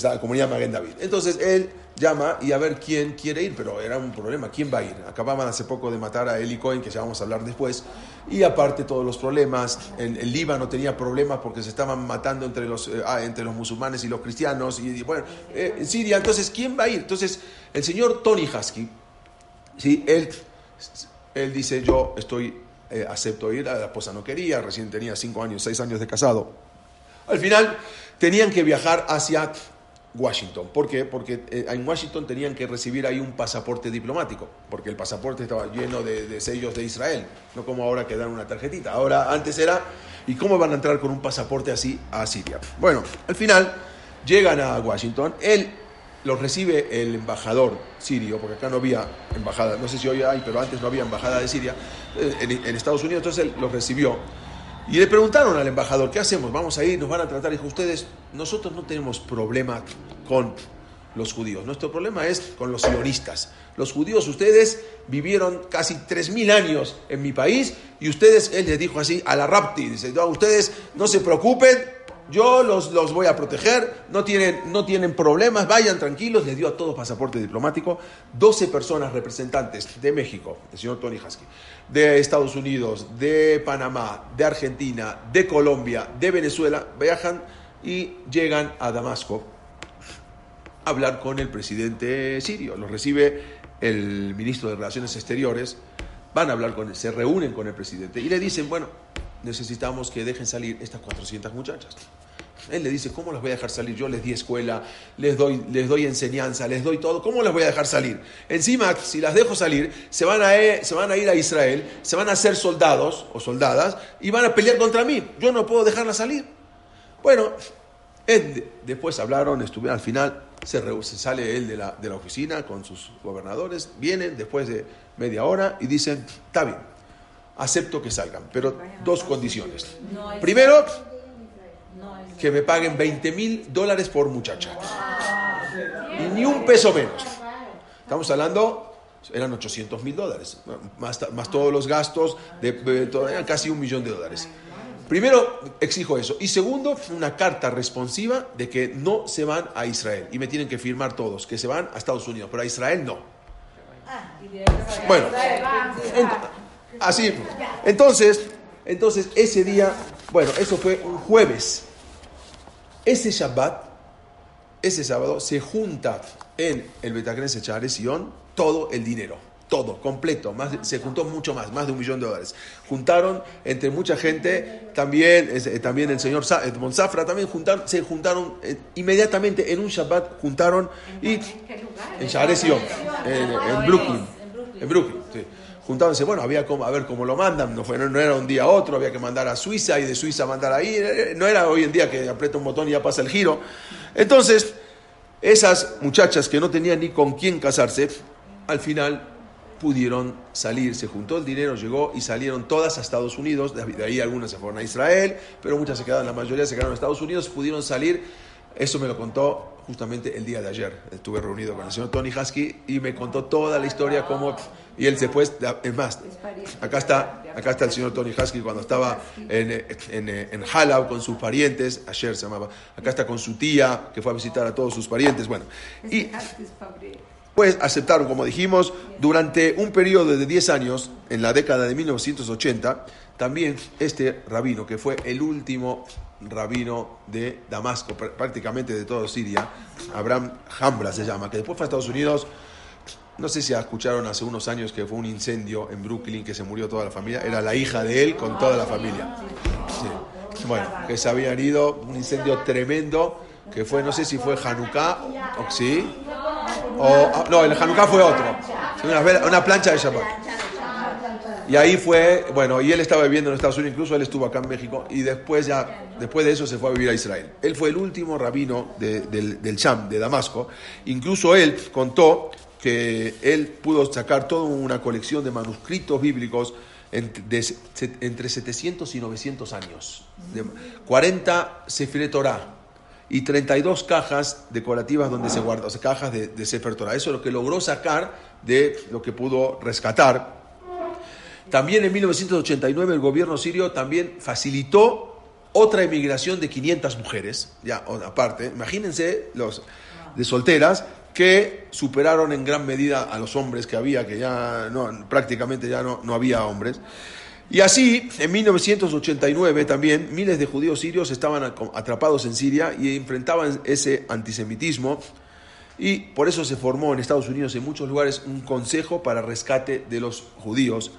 la comunidad Maguen David. Entonces él llama y a ver quién quiere ir, pero era un problema, ¿quién va a ir? Acababan hace poco de matar a Eli Cohen, que ya vamos a hablar después, y aparte todos los problemas, en el Líbano tenía problemas porque se estaban matando entre los, eh, ah, entre los musulmanes y los cristianos, y, bueno, eh, Siria, entonces, ¿quién va a ir? Entonces, el señor Tony Husky, ¿sí? él, él dice, yo estoy, eh, acepto ir, la esposa no quería, recién tenía cinco años, seis años de casado. Al final, tenían que viajar hacia Washington. ¿Por qué? Porque eh, en Washington tenían que recibir ahí un pasaporte diplomático, porque el pasaporte estaba lleno de, sellos de Israel, no como ahora que dan una tarjetita. Ahora, antes era, ¿y cómo van a entrar con un pasaporte así a Siria? Bueno, al final llegan a Washington, él los recibe el embajador sirio, porque acá no había embajada, no sé si hoy hay, pero antes no había embajada de Siria, eh, en Estados Unidos, entonces él los recibió. Y le preguntaron al embajador, ¿qué hacemos? Vamos a ir, nos van a tratar. Dijo, ustedes, nosotros no tenemos problema con los judíos. Nuestro problema es con los sionistas. Los judíos, ustedes vivieron casi 3.000 años en mi país y ustedes, él les dijo así, a la rapti, dice, no, ustedes no se preocupen, yo los, los voy a proteger, no tienen, no tienen problemas, vayan tranquilos, les dio a todos pasaporte diplomático, 12 personas representantes de México, el señor Tony Husky, de Estados Unidos, de Panamá, de Argentina, de Colombia, de Venezuela, viajan y llegan a Damasco a hablar con el presidente sirio. Los recibe el ministro de Relaciones Exteriores, van a hablar con él, se reúnen con el presidente y le dicen, bueno, necesitamos que dejen salir estas 400 muchachas. Él le dice, ¿cómo las voy a dejar salir? Yo les di escuela, les doy, les doy enseñanza, les doy todo. ¿Cómo las voy a dejar salir? Encima, si las dejo salir, se van, a, eh, se van a ir a Israel, se van a hacer soldados o soldadas y van a pelear contra mí. Yo no puedo dejarlas salir. Bueno, él, después hablaron, estuvieron al final, se, se sale él de la, de la oficina con sus gobernadores, vienen después de media hora y dicen, está bien, acepto que salgan, pero dos condiciones. Primero, que me paguen 20 mil dólares por muchacha. Y ni un peso menos. Estamos hablando, eran 800 mil dólares, más, más todos los gastos, de, de eran casi un millón de dólares. Primero, exijo eso. Y segundo, una carta responsiva de que no se van a Israel. Y me tienen que firmar todos, que se van a Estados Unidos, pero a Israel no. Bueno, ent- así. Entonces, entonces, ese día, bueno, eso fue un jueves. Ese Shabbat, ese sábado, se junta en el Betacrense Share Sion todo el dinero. Todo, completo. Más, se juntó mucho más, más de un millón de dólares. Juntaron entre mucha gente, también, eh, también el señor Sa- Edmond Zafra, también juntaron, se juntaron eh, inmediatamente en un Shabbat, juntaron y ¿En qué lugar? en Sion, en, en Brooklyn. En Brooklyn, sí. Juntándose, bueno, había como, a ver cómo lo mandan, no, fue, no, era un día otro, había que mandar a Suiza y de Suiza mandar ahí, eh, no era hoy en día que aprieta un botón y ya pasa el giro. Entonces, esas muchachas que no tenían ni con quién casarse, al final pudieron salir, se juntó el dinero, llegó y salieron todas a Estados Unidos, de de ahí algunas se fueron a Israel, pero muchas se quedaron, la mayoría se quedaron a Estados Unidos, pudieron salir, eso me lo contó justamente el día de ayer, estuve reunido con el señor Tony Husky y me contó toda la historia, cómo, y él después, es más, acá está, acá está el señor Tony Husky cuando estaba en, en, en Halau con sus parientes, ayer se llamaba, acá está con su tía, que fue a visitar a todos sus parientes, bueno, y... Pues aceptaron, como dijimos, durante un periodo de 10 años, en la década de 1980, también este rabino, que fue el último rabino de Damasco, pr- prácticamente de toda Siria, Abraham Hambra se llama, que después fue a Estados Unidos, no sé si escucharon hace unos años que fue un incendio en Brooklyn, que se murió toda la familia, era la hija de él con toda la familia. Bueno, que se habían ido, un incendio tremendo, que fue, no sé si fue Hanukkah, o sí, o, ah, no, el Hanukkah fue otro, una, plancha de Shabbat. Y ahí fue, bueno, y él estaba viviendo en Estados Unidos, incluso él estuvo acá en México, y después ya, después de eso se fue a vivir a Israel. Él fue el último rabino de- del, del Sham, de Damasco. Incluso él contó que él pudo sacar toda una colección de manuscritos bíblicos entre 700 y 900 años. De 40 Sefer Torah y 32 cajas decorativas donde se guardan, cajas de, de Sefer Torah. Eso es lo que logró sacar de lo que pudo rescatar también en 1989 el gobierno sirio también facilitó otra emigración de 500 mujeres, ya aparte, imagínense los de solteras que superaron en gran medida a los hombres que había, que ya no, prácticamente ya no, no había hombres. Y así, en 1989 también, miles de judíos sirios estaban atrapados en Siria y enfrentaban ese antisemitismo. Y por eso se formó en Estados Unidos, en muchos lugares, un consejo para rescate de los judíos.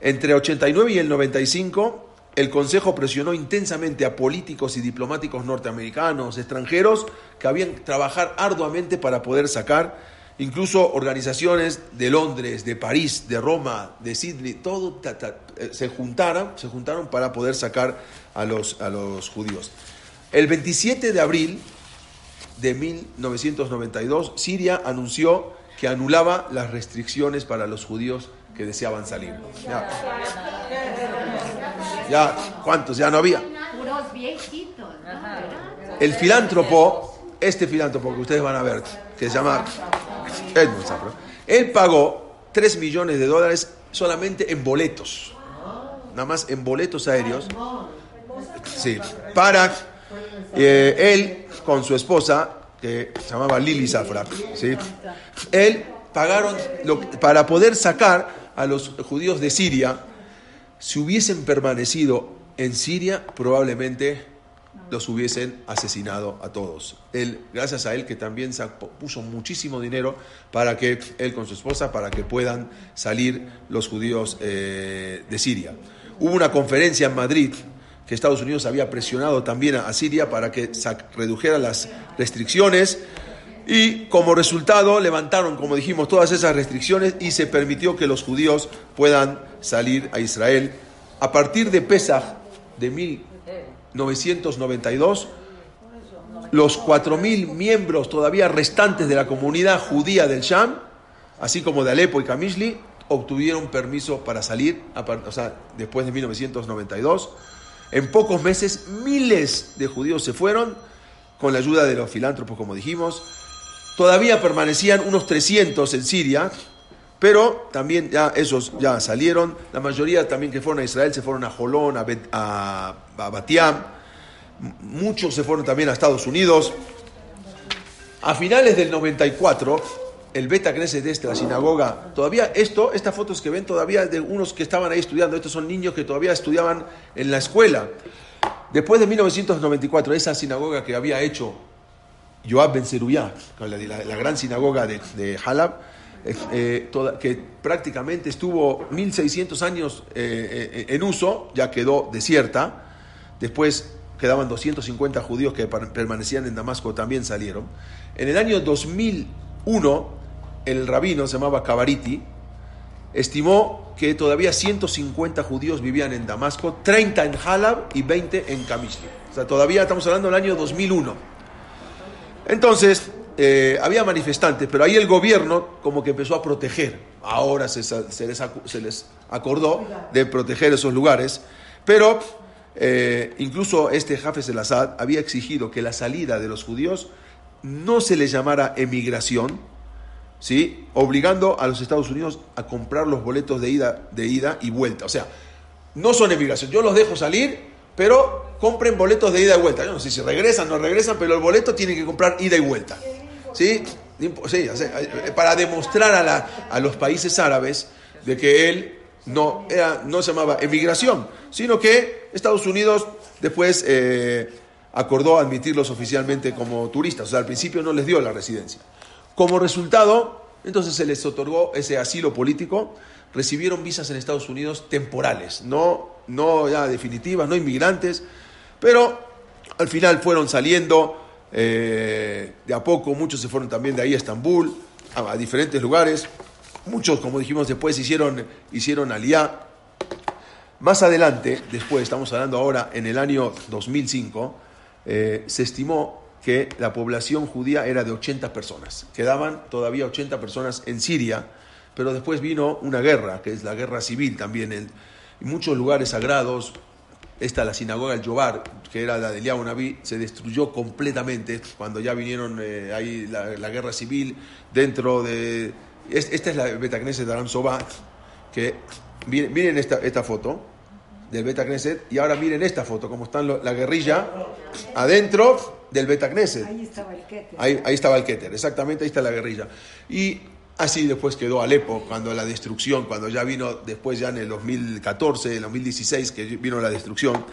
Entre 89 y el 95, el Consejo presionó intensamente a políticos y diplomáticos norteamericanos, extranjeros, que habían trabajar arduamente para poder sacar, incluso organizaciones de Londres, de París, de Roma, de Sydney, todo eh, se juntaron, se juntaron para poder sacar a los, a los judíos. El 27 de abril de 1992, Siria anunció que anulaba las restricciones para los judíos que deseaban salir. Ya, ya, ¿cuántos? Ya no había. El filántropo, este filántropo que ustedes van a ver, que se llama Edmund Safra, él pagó 3 millones de dólares solamente en boletos. Nada más en boletos aéreos. Sí, para eh, él con su esposa, que se llamaba Lili Zafra, ¿sí? él pagaron lo- para poder sacar a los judíos de Siria. Si hubiesen permanecido en Siria, probablemente los hubiesen asesinado a todos. Él, gracias a él que también puso muchísimo dinero para que él con su esposa, para que puedan salir los judíos eh, de Siria. Hubo una conferencia en Madrid que Estados Unidos había presionado también a, Siria para que redujera las restricciones y como resultado levantaron, como dijimos, todas esas restricciones y se permitió que los judíos puedan salir a Israel. A partir de Pesach de 1992, los 4.000 miembros todavía restantes de la comunidad judía del Sham, así como de Alepo y Kamishli, obtuvieron permiso para salir, o sea, después de 1992. En pocos meses, miles de judíos se fueron, con la ayuda de los filántropos, como dijimos. Todavía permanecían unos 300 en Siria, pero también ya esos ya salieron. La mayoría también que fueron a Israel se fueron a Jolón, a, Bet- Batiam. Muchos se fueron también a Estados Unidos. A finales del 94, el Beta Knesset este, la sinagoga, todavía esto, estas fotos que ven todavía de unos que estaban ahí estudiando, estos son niños que todavía estudiaban en la escuela. Después de 1994, esa sinagoga que había hecho Yoab Ben Zeruyah, la, la- la gran sinagoga de, de Halab, eh, que prácticamente estuvo 1600 años eh, eh, en uso, ya quedó desierta. Después quedaban 250 judíos que per- permanecían en Damasco, también salieron. En el año 2001, el rabino se llamaba Kabariti, estimó que todavía 150 judíos vivían en Damasco, 30 en Halab y 20 en Kamishli. O sea, todavía estamos hablando del año 2001. Entonces, eh, había manifestantes, pero ahí el gobierno como que empezó a proteger. Ahora se, les, se les acordó de proteger esos lugares, pero eh, incluso este Jafes el Assad había exigido que la salida de los judíos no se les llamara emigración, ¿sí? obligando a los Estados Unidos a comprar los boletos de ida, de ida y vuelta. O sea, no son emigración, yo los dejo salir, pero compren boletos de ida y vuelta. Yo no sé si regresan o no regresan, pero el boleto tiene que comprar ida y vuelta. ¿Sí? Sí, eh, para demostrar a, los países árabes de que él no, no se llamaba emigración, sino que Estados Unidos después eh, acordó admitirlos oficialmente como turistas. O sea, al principio no les dio la residencia. Como resultado, entonces se les otorgó ese asilo político, recibieron visas en Estados Unidos temporales, no, no ya definitivas, no inmigrantes, pero al final fueron saliendo Eh, de a poco muchos se fueron también de ahí a Estambul, a, diferentes lugares. Muchos, como dijimos después, hicieron, hicieron aliá. Más adelante, después, estamos hablando ahora en el año 2005, eh, se estimó que la población judía era de 80 personas. Quedaban todavía 80 personas en Siria, pero después vino una guerra, que es la guerra civil también. En muchos lugares sagrados, esta la sinagoga El Yobar, que era la de Eliyahu Naví, se destruyó completamente cuando ya vinieron eh, ahí la, la guerra civil dentro de... es- Esta es la Betacneset de Aram Sobat, que miren, miren esta, esta foto del Betacneset y ahora miren esta foto, como están lo- la guerrilla adentro del Betacneset. Ahí estaba el Keter. Ahí, ahí estaba el Keter, exactamente, ahí está la guerrilla. Y así después quedó Alepo, cuando la destrucción, cuando ya vino después ya en el 2014, en el 2016, que vino la destrucción,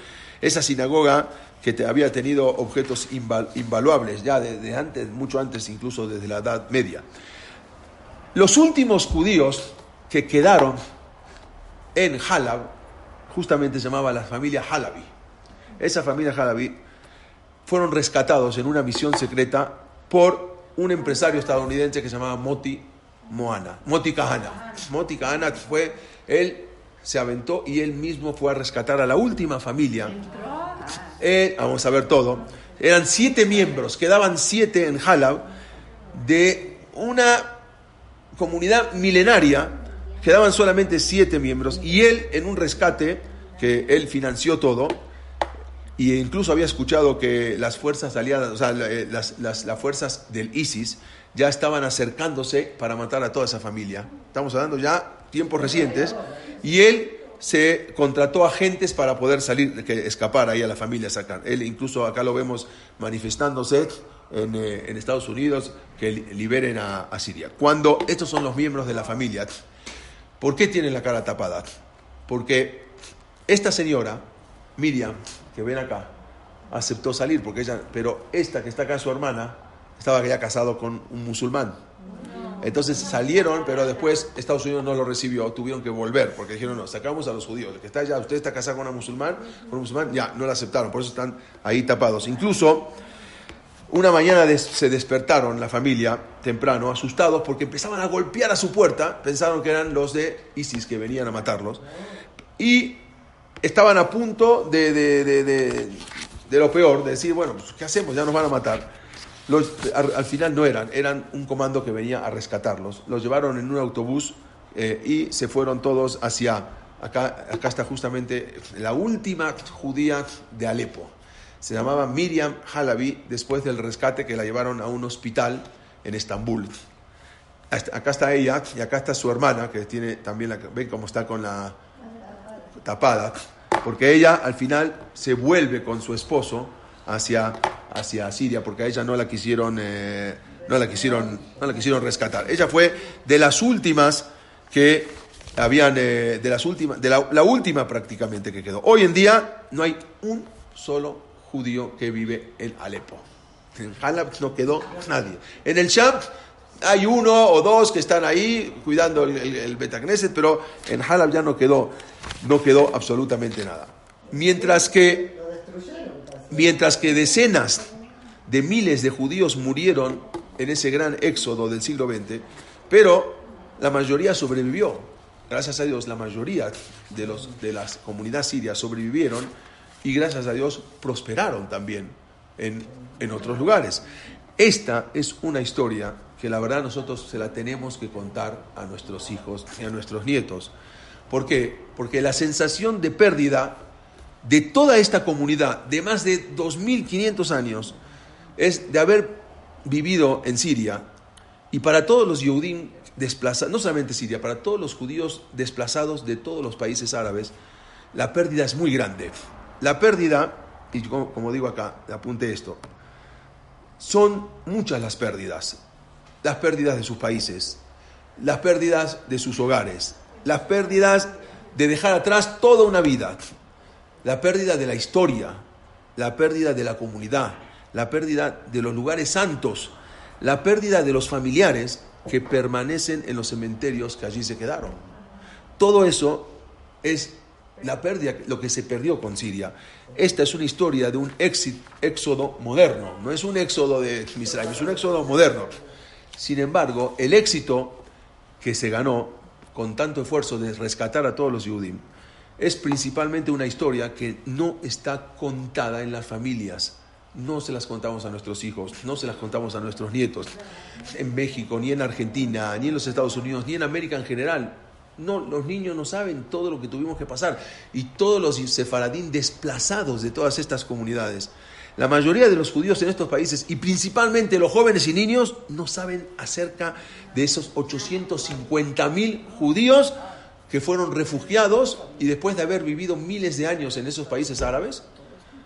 esa sinagoga que te- había tenido objetos inval- invaluables ya desde antes, mucho antes incluso desde la Edad Media. Los últimos judíos que quedaron en Halab, justamente se llamaba la familia Halabi. Esa familia Halabi fueron rescatados en una misión secreta por un empresario estadounidense que se llamaba Moti Moana, Moti Kahana. Moti Kahana fue, él se aventó y él mismo fue a rescatar a la última familia. Vamos a ver todo. Eran siete miembros, quedaban siete en Halab de una comunidad milenaria, quedaban solamente siete miembros y él en un rescate que él financió todo, y incluso había escuchado que las fuerzas aliadas, o sea, eh, las, fuerzas del ISIS ya estaban acercándose para matar a toda esa familia. Estamos hablando ya tiempos recientes. Y él se contrató agentes para poder salir, escapar ahí a la familia, sacar. Él incluso acá lo vemos manifestándose en, eh, Estados Unidos que li- liberen a Siria. Cuando estos son los miembros de la familia, ¿por qué tienen la cara tapada? Porque esta señora, Miriam, que ven acá, aceptó salir, porque ella, pero esta que está acá, su hermana, estaba ya casado con un musulmán. Entonces salieron, pero después Estados Unidos no lo recibió, tuvieron que volver, porque dijeron, no, sacamos a los judíos, el que está allá, usted está casado con una musulmán, con un musulmán, ya, no la aceptaron, por eso están ahí tapados. Incluso, una mañana des- se despertaron la familia temprano, asustados, porque empezaban a golpear a su puerta, pensaron que eran los de ISIS que venían a matarlos, y estaban a punto de, de- de- de- lo peor, de decir, bueno, pues, ¿qué hacemos? Ya nos van a matar. Los- al, al final no eran, eran un comando que venía a rescatarlos. Los llevaron en un autobús eh, y se fueron todos hacia, acá, acá está justamente la última judía de Alepo. Se llamaba Miriam Halabi, después del rescate que la llevaron a un hospital en Estambul. Acá está ella y acá está su hermana, que tiene también la, ven cómo está con la tapada, porque ella al final se vuelve con su esposo hacia, hacia Siria, porque a ella no la quisieron, eh, no la quisieron, no la quisieron rescatar. Ella fue de las últimas que habían, eh, de las últimas, de la, última prácticamente que quedó. Hoy en día no hay un solo judío que vive en Alepo. En Halab no quedó nadie. En el Sham hay uno o dos que están ahí cuidando el, el, Betagneset, pero en Halab ya no quedó, no quedó absolutamente nada. Mientras que, mientras que decenas de miles de judíos murieron en ese gran éxodo del siglo XX, pero la mayoría sobrevivió. Gracias a Dios, la mayoría de, los, de las comunidades sirias sobrevivieron y gracias a Dios prosperaron también en, en otros lugares. Esta es una historia que la verdad nosotros se la tenemos que contar a nuestros hijos y a nuestros nietos. ¿Por qué? Porque la sensación de pérdida de toda esta comunidad de más de 2.500 años es de haber vivido en Siria y para todos los Yehudim desplazados, no solamente Siria, para todos los judíos desplazados de todos los países árabes, la pérdida es muy grande. La pérdida, y como, como digo acá, apunte esto, son muchas las pérdidas. Las pérdidas de sus países, las pérdidas de sus hogares, las pérdidas de dejar atrás toda una vida, la pérdida de la historia, la pérdida de la comunidad, la pérdida de los lugares santos, la pérdida de los familiares que permanecen en los cementerios que allí se quedaron. Todo eso es la pérdida, lo que se perdió con Siria. Esta es una historia de un éxodo moderno, no es un éxodo de Misraim, es un éxodo moderno. Sin embargo, el éxito que se ganó con tanto esfuerzo de rescatar a todos los Yudim es principalmente una historia que no está contada en las familias. No se las contamos a nuestros hijos, no se las contamos a nuestros nietos, en México, ni en Argentina, ni en los Estados Unidos, ni en América en general. No, los niños no saben todo lo que tuvimos que pasar y todos los sefaradín desplazados de todas estas comunidades. La mayoría de los judíos en estos países y principalmente los jóvenes y niños no saben acerca de esos 850 mil judíos que fueron refugiados y después de haber vivido miles de años en esos países árabes,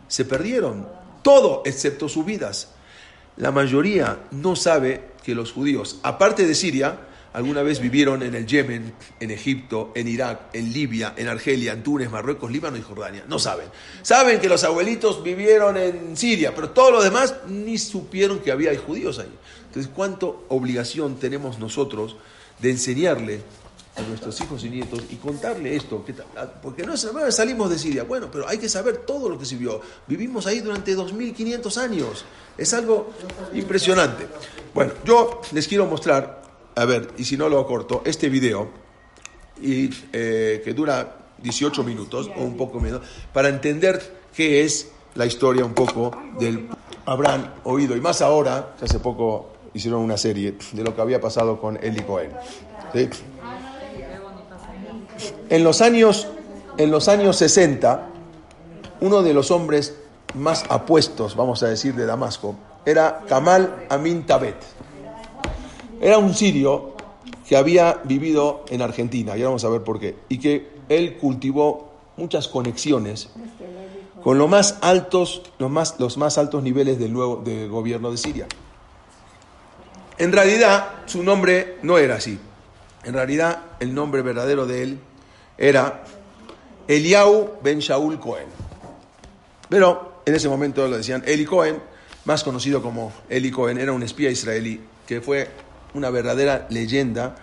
se perdieron todo excepto sus vidas. La mayoría no sabe que los judíos, aparte de Siria, alguna vez vivieron en el Yemen, en Egipto, en Irak, en Libia, en Argelia, en Túnez, Marruecos, Líbano y Jordania. No saben. Saben que los abuelitos vivieron en Siria, pero todos los demás ni supieron que había judíos ahí. Entonces, ¿cuánta obligación tenemos nosotros de enseñarle a nuestros hijos y nietos y contarle esto? Ah, Porque no salimos de Siria, bueno, pero hay que saber todo lo que se. Vivimos ahí durante 2500 años. Es algo impresionante. Bueno, yo les quiero mostrar, a ver, y si no lo corto, este video, y, eh, que dura 18 minutos o un poco menos, para entender qué es la historia un poco del habrán oído, y más ahora, que hace poco hicieron una serie de lo que había pasado con Eli Cohen. ¿sí? En los años, en los años 60, uno de los hombres más apuestos, vamos a decir, de Damasco, era Kamal Amin Tabet. Era un sirio que había vivido en Argentina, y ahora vamos a ver por qué, y que él cultivó muchas conexiones con los más altos, los más, los más altos niveles del nuevo del gobierno de Siria. En realidad, su nombre no era así. En realidad, el nombre verdadero de él era Eliau Ben Shaul Cohen. Pero en ese momento lo decían Eli Cohen, más conocido como Eli Cohen, era un espía israelí que fue una verdadera leyenda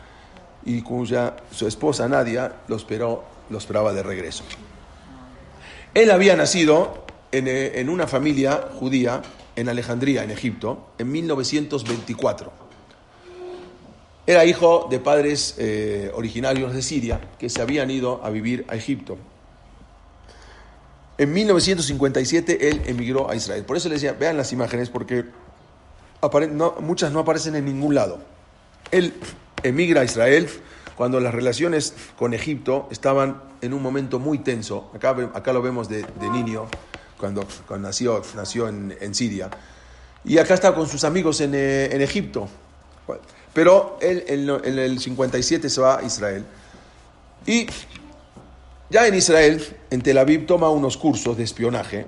y cuya su esposa Nadia lo, esperó, esperaba de regreso. Él había nacido en, eh, en una familia judía en Alejandría, en Egipto, en 1924. Era hijo de padres eh, originarios de Siria que se habían ido a vivir a Egipto. En 1957 él emigró a Israel. Por eso le decía, vean las imágenes porque muchas no aparecen en ningún lado. Él emigra a Israel cuando las relaciones con Egipto estaban en un momento muy tenso. Acá, lo vemos de, niño, cuando, nació, nació en, Siria. Y acá está con sus amigos en, eh, en Egipto. Pero él en el 57 se va a Israel. Y ya en Israel, en Tel Aviv, toma unos cursos de espionaje,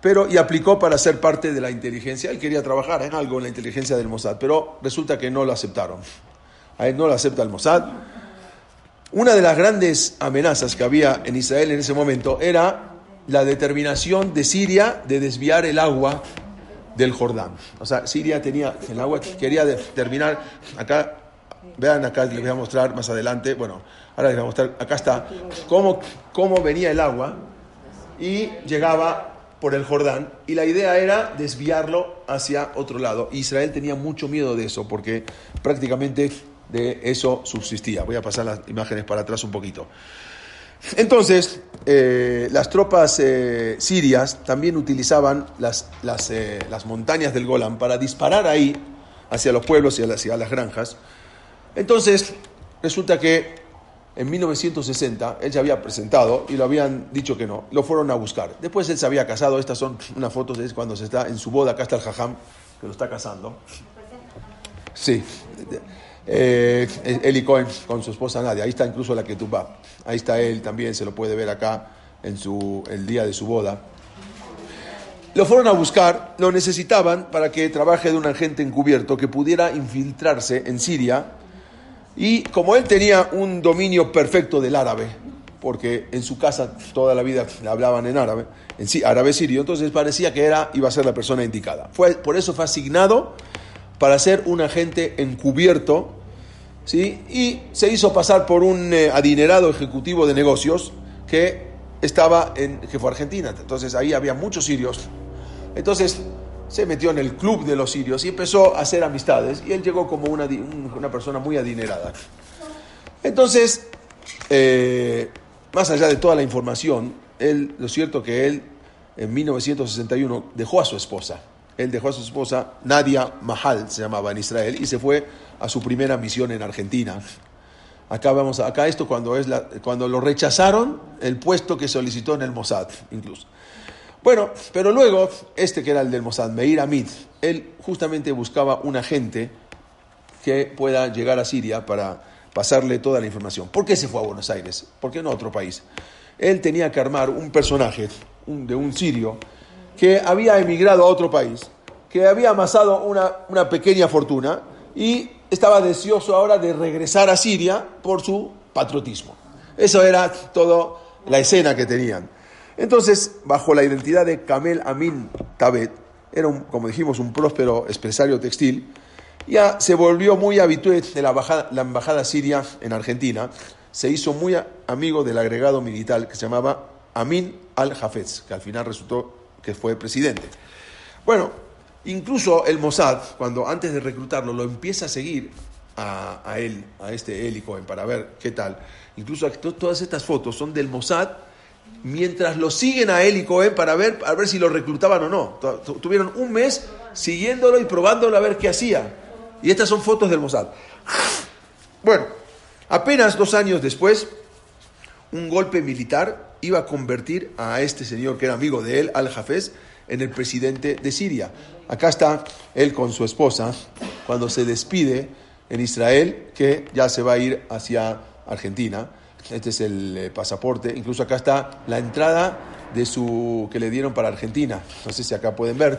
pero y aplicó para ser parte de la inteligencia. Él quería trabajar en algo en la inteligencia del Mossad, pero resulta que no lo aceptaron. A él no lo acepta el Mossad. Una de las grandes amenazas que había en Israel en ese momento era la determinación de Siria de desviar el agua del Jordán. O sea, Siria tenía el agua, quería de- terminar acá. Vean acá, les voy a mostrar más adelante. Bueno, ahora les voy a mostrar. Acá está cómo, cómo venía el agua y llegaba por el Jordán. Y la idea era desviarlo hacia otro lado. Israel tenía mucho miedo de eso porque prácticamente de eso subsistía. Voy a pasar las imágenes para atrás un poquito. Entonces, eh, las tropas eh, sirias también utilizaban las, las, eh, las montañas del Golán para disparar ahí hacia los pueblos y hacia las granjas. Entonces, resulta que en 1960 él se había presentado y lo habían dicho que no, lo fueron a buscar. Después él se había casado, estas son unas fotos de cuando se está en su boda, acá está el jajam que lo está casando. Sí, eh, Eli Cohen con su esposa Nadia, ahí está incluso la que va, ahí está él también, se lo puede ver acá en su, el día de su boda. Lo fueron a buscar, lo necesitaban para que trabaje de un agente encubierto que pudiera infiltrarse en Siria. Y como él tenía un dominio perfecto del árabe, porque en su casa toda la vida hablaban en árabe, en sí, árabe sirio, entonces parecía que era, iba a ser la persona indicada. Fue, por eso fue asignado para ser un agente encubierto, ¿sí? y se hizo pasar por un eh, adinerado ejecutivo de negocios que estaba en, que fue Argentina. Entonces ahí había muchos sirios. Entonces se metió en el club de los sirios y empezó a hacer amistades y él llegó como una, una persona muy adinerada. Entonces, eh, más allá de toda la información, él, lo cierto que él en 1961 dejó a su esposa. Él dejó a su esposa, Nadia Mahal se llamaba en Israel, y se fue a su primera misión en Argentina. Acá vamos, acá esto cuando es cuando lo rechazaron el puesto que solicitó en el Mossad, incluso. Bueno, pero luego este que era el del Mossad, Meir Amit, él justamente buscaba un agente que pueda llegar a Siria para pasarle toda la información. ¿Por qué se fue a Buenos Aires? ¿Por qué no a otro país? Él tenía que armar un personaje de un sirio que había emigrado a otro país, que había amasado una, una pequeña fortuna y estaba deseoso ahora de regresar a Siria por su patriotismo. Eso era toda la escena que tenían. Entonces, bajo la identidad de Kamel Amin Tabet, era, un, como dijimos, un próspero empresario textil, ya se volvió muy habitué de la, embajada- siria en Argentina, se hizo muy amigo del agregado militar que se llamaba Amin al-Hafez, que al final resultó que fue presidente. Bueno, incluso el Mossad, cuando antes de reclutarlo, lo empieza a seguir a, él, a este Eli Cohen, para ver qué tal. Incluso to- todas estas fotos son del Mossad mientras lo siguen a Eli Cohen para ver, ver si lo reclutaban o no. Tu- tu- Tuvieron un mes siguiéndolo y probándolo a ver qué hacía. Y estas son fotos del Mossad. Bueno, apenas dos años después, un golpe militar iba a convertir a este señor que era amigo de él, Al-Hafez, en el presidente de Siria. Acá está él con su esposa cuando se despide en Israel, que ya se va a ir hacia Argentina. Este es el eh, pasaporte. Incluso acá está la entrada de su que le dieron para Argentina. No sé si acá pueden ver.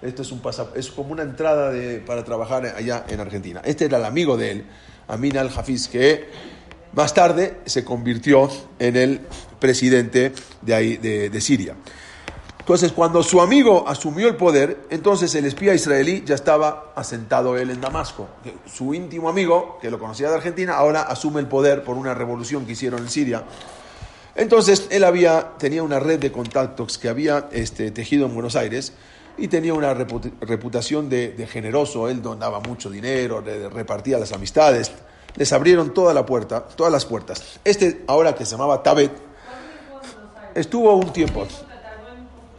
Esto es, un es como una entrada para trabajar allá en Argentina. Este era el amigo de él, Amin al-Hafiz, que más tarde se convirtió en el presidente de, de Siria. Entonces, cuando su amigo asumió el poder, entonces el espía israelí ya estaba asentado él en Damasco. Su íntimo amigo, que lo conocía de Argentina, ahora asume el poder por una revolución que hicieron en Siria. Entonces, él había, tenía una red de contactos que había este, tejido en Buenos Aires y tenía una repu- reputación de, de generoso. Él donaba mucho dinero, le repartía las amistades. Les abrieron toda la puerta, todas las puertas. Este, ahora que se llamaba Tabet, estuvo un tiempo.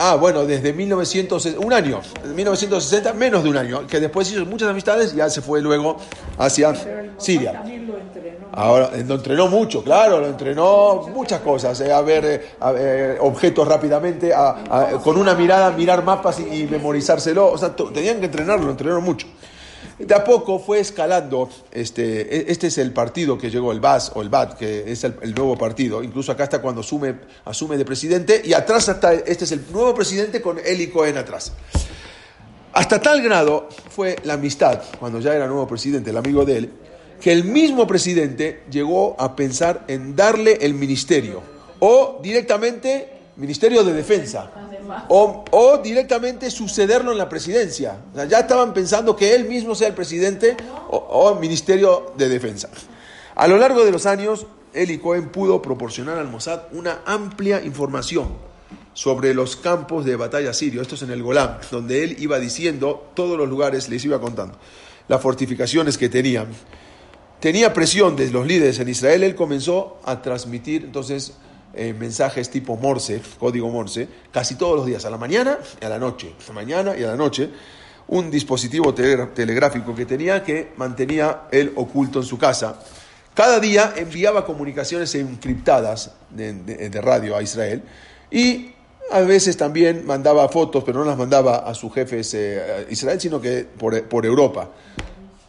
Ah, bueno, desde 1900, un año, 1960, menos de un año, que después hizo muchas amistades y ya se fue luego hacia Siria. Ahora, eh, lo entrenó mucho, claro, lo entrenó muchas cosas, eh, a ver eh, ver, objetos rápidamente, a- a- con una mirada mirar mapas y, y memorizárselo, o sea, tenían que entrenarlo, lo entrenaron mucho. De a poco fue escalando, este, e- este es el partido que llegó, el BAS o el BAT, que es el, nuevo partido, incluso acá está cuando asume, asume de presidente, y atrás está, este es el nuevo presidente con Eli Cohen atrás. Hasta tal grado fue la amistad, cuando ya era nuevo presidente, el amigo de él, que el mismo presidente llegó a pensar en darle el ministerio, o directamente ministerio de defensa, o, directamente sucederlo en la presidencia. Ya estaban pensando que él mismo sea el presidente o, ministerio de defensa. A lo largo de los años, Eli Cohen pudo proporcionar al Mossad una amplia información sobre los campos de batalla sirios, estos en el Golán, donde él iba diciendo todos los lugares, les iba contando, las fortificaciones que tenían. Tenía presión de los líderes en Israel, él comenzó a transmitir entonces eh, mensajes tipo Morse, código Morse, casi todos los días, a la mañana y a la noche, a la mañana y a la noche, un dispositivo telegráfico que tenía que mantenía él oculto en su casa. Cada día enviaba comunicaciones encriptadas de, radio a Israel y a veces también mandaba fotos, pero no las mandaba a sus jefes eh, Israel, sino que por, por Europa.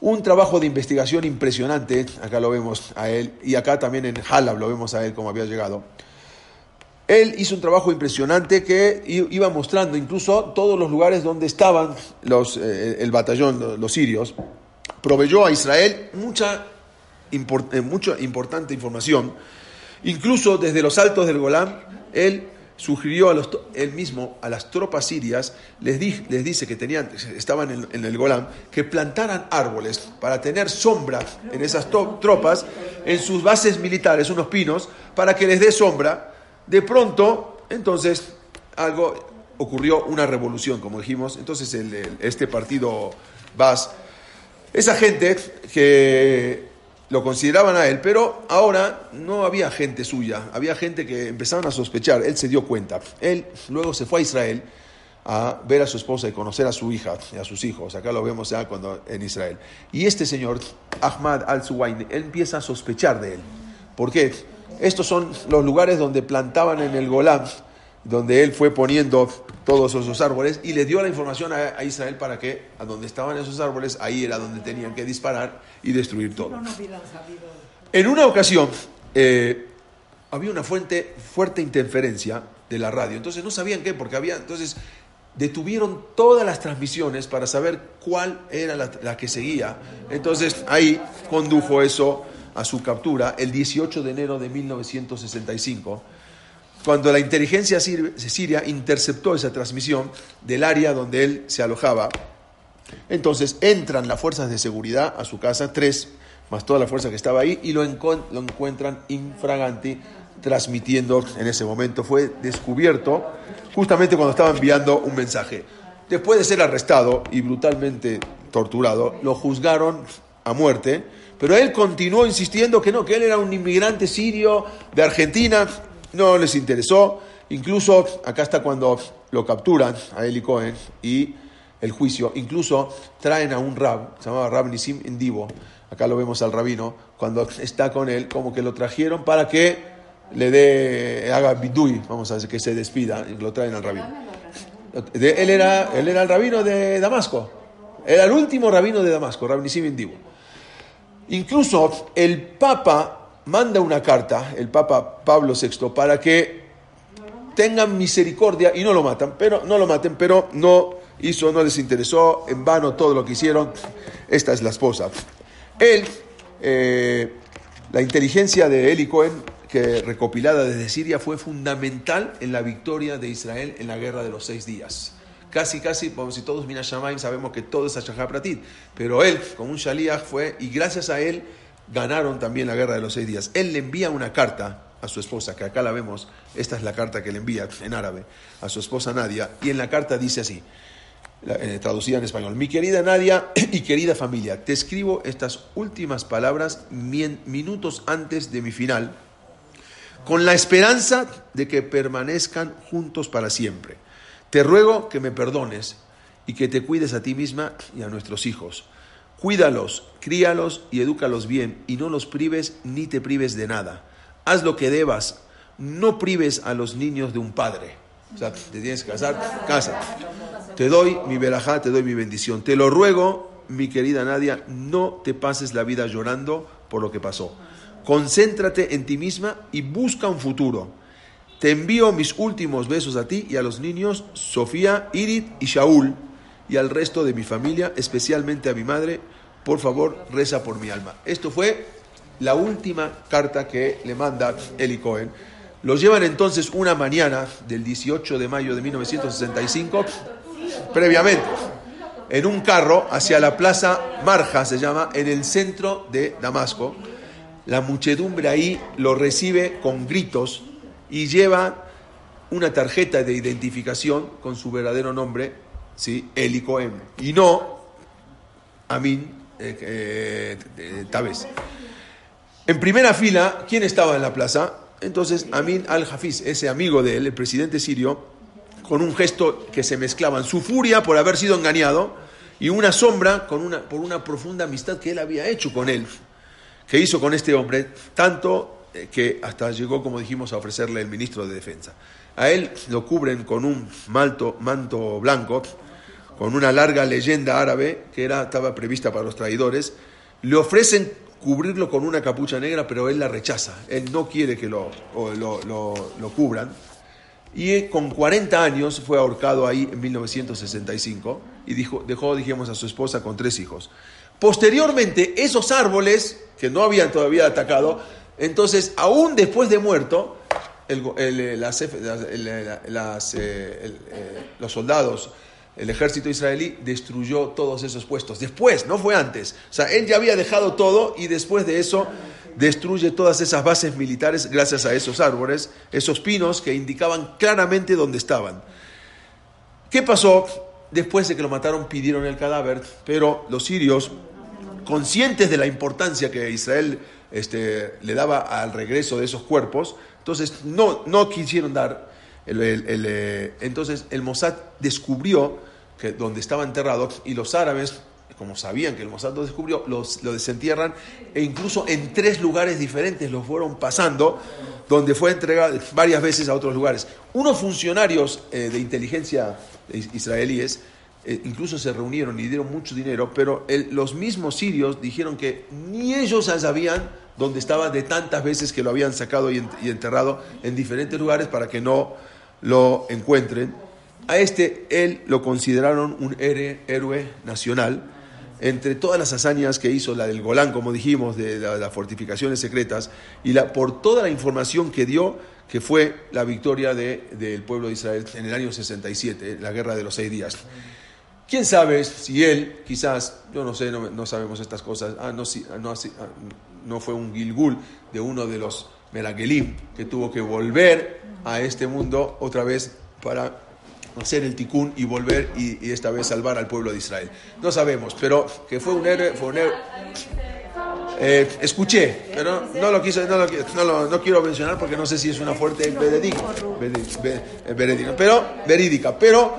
Un trabajo de investigación impresionante, acá lo vemos a él, y acá también en Halab lo vemos a él como había llegado. Él hizo un trabajo impresionante que iba mostrando incluso todos los lugares donde estaban los, eh, el batallón, lo- los sirios. Proveyó a Israel mucha, impor- eh, importante información. Incluso desde los altos del Golán, él sugirió a los, él mismo a las tropas sirias, les, les dice que tenían, estaban en, el Golán, que plantaran árboles para tener sombra en esas tropas, en sus bases militares, unos pinos, para que les dé sombra De pronto, entonces, algo ocurrió, una revolución, como dijimos. Entonces, este partido Bas, esa gente que lo consideraban a él, pero ahora no había gente suya, había gente que empezaron a sospechar, él se dio cuenta. Él luego se fue a Israel a ver a su esposa y conocer a su hija y a sus hijos. Acá lo vemos ya cuando en Israel. Y este señor, Ahmad al-Suwaini, él empieza a sospechar de él. ¿Por qué? Estos son los lugares donde plantaban en el Golán, donde él fue poniendo todos esos árboles y le dio la información a, a Israel para que a donde estaban esos árboles, ahí era donde tenían que disparar y destruir todo. No. En una ocasión eh, había una fuente, fuerte interferencia de la radio, entonces no sabían qué, porque había, entonces detuvieron todas las transmisiones para saber cuál era la, la que seguía. Entonces ahí condujo eso a su captura el 18 de enero de 1965 cuando la inteligencia sir- siria interceptó esa transmisión del área donde él se alojaba. Entonces entran las fuerzas de seguridad a su casa, tres, más toda la fuerza que estaba ahí, y lo, lo encuentran infraganti transmitiendo en ese momento. Fue descubierto justamente cuando estaba enviando un mensaje. Después de ser arrestado y brutalmente torturado, lo juzgaron a muerte, pero él continuó insistiendo que no, que él era un inmigrante sirio de Argentina, no les interesó. Incluso, acá está cuando lo capturan a Eli Cohen y el juicio, incluso traen a un rab, se llamaba Rab Nisim Indivo, acá lo vemos al rabino, cuando está con él, como que lo trajeron para que le dé, haga bidui, vamos a decir, que se despida, y lo traen al rabino. Él, era, él era el rabino de Damasco, era el último rabino de Damasco, Rab Nisim Indivo. Incluso el Papa manda una carta, el Papa Pablo VI, para que tengan misericordia y no lo matan, pero no lo maten, pero no hizo, no les interesó, en vano todo lo que hicieron. Esta es la esposa. Él, eh, la inteligencia de Eli Cohen, que recopilada desde Siria, fue fundamental en la victoria de Israel en la guerra de los seis días. Casi, casi, vamos si todos Minas Shamayim sabemos que todo es Ashahá Pratit, pero él, como un Shaliach, fue, y gracias a él, ganaron también la guerra de los seis días. Él le envía una carta a su esposa, que acá la vemos, esta es la carta que le envía en árabe a su esposa Nadia, y en la carta dice así, eh, traducida en español, mi querida Nadia y querida familia, te escribo estas últimas palabras minutos antes de mi final, con la esperanza de que permanezcan juntos para siempre. Te ruego que me perdones y que te cuides a ti misma y a nuestros hijos. Cuídalos, críalos y edúcalos bien y no los prives ni te prives de nada. Haz lo que debas, no prives a los niños de un padre. O sea, te tienes que casar, casa. Te doy mi verajá, te doy mi bendición. Te lo ruego, mi querida Nadia, no te pases la vida llorando por lo que pasó. Concéntrate en ti misma y busca un futuro. Te envío mis últimos besos a ti y a los niños, Sofía, Irit y Shaul, y al resto de mi familia, especialmente a mi madre. Por favor, reza por mi alma. Esto fue la última carta que le manda Eli Cohen. Los llevan entonces una mañana del 18 de mayo de 1965, previamente, en un carro hacia la plaza Marja, se llama, en el centro de Damasco. La muchedumbre ahí lo recibe con gritos y lleva una tarjeta de identificación con su verdadero nombre, ¿sí? Eli Cohen, y no Amin eh, eh, eh. En primera fila, ¿quién estaba en la plaza? Entonces, Amin al-Hafiz, ese amigo de él, el presidente sirio, con un gesto que se mezclaban su furia por haber sido engañado y una sombra con una, por una profunda amistad que él había hecho con él, que hizo con este hombre, tanto que hasta llegó, como dijimos, a ofrecerle el ministro de Defensa. A él lo cubren con un manto blanco, con una larga leyenda árabe que era, estaba prevista para los traidores. Le ofrecen cubrirlo con una capucha negra, pero él la rechaza. Él no quiere que lo, lo, lo- lo cubran. Y eh, con 40 años fue ahorcado ahí en 1965 y dijo, dejó, dijimos, a su esposa con tres hijos. Posteriormente, esos árboles que no habían todavía atacado, entonces, aún después de muerto, los soldados el ejército israelí destruyó todos esos puestos. Después, no fue antes. O sea, él ya había dejado todo y después de eso destruye todas esas bases militares gracias a esos árboles, esos pinos que indicaban claramente dónde estaban. ¿Qué pasó? Después de que lo mataron pidieron el cadáver, pero los sirios, conscientes de la importancia que Israel este, le daba al regreso de esos cuerpos, entonces no, no quisieron dar. El, eh, entonces el Mossad descubrió que donde estaba enterrado y los árabes, como sabían que el Mossad lo descubrió, lo desentierran e incluso en tres lugares diferentes lo fueron pasando, donde fue entregado varias veces a otros lugares. Unos funcionarios eh, de inteligencia is- israelíes eh, incluso se reunieron y dieron mucho dinero, pero los mismos sirios dijeron que ni ellos sabían dónde estaba de tantas veces que lo habían sacado y, ent- y enterrado en diferentes lugares para que no lo encuentren. A este él lo consideraron un héroe, nacional. Entre todas las hazañas que hizo, la del Golán, como dijimos, de la- las fortificaciones secretas, y la, por toda la información que dio, que fue la victoria de- del pueblo de Israel en el año 67, la guerra de los seis días. ¿Quién sabe si él, quizás, yo no sé, no, sabemos estas cosas, ah, no, si- ah, no, ah, no fue un Gilgul de uno de los Meragelim que tuvo que volver a este mundo otra vez para hacer el ticún y volver y, esta vez salvar al pueblo de Israel. No sabemos, pero que fue un héroe. Eh, escuché, pero no lo, quise, no, lo, no, lo- no quiero mencionar porque no sé si es una fuerte veredicta, veri- ve- verídica, pero verídica, pero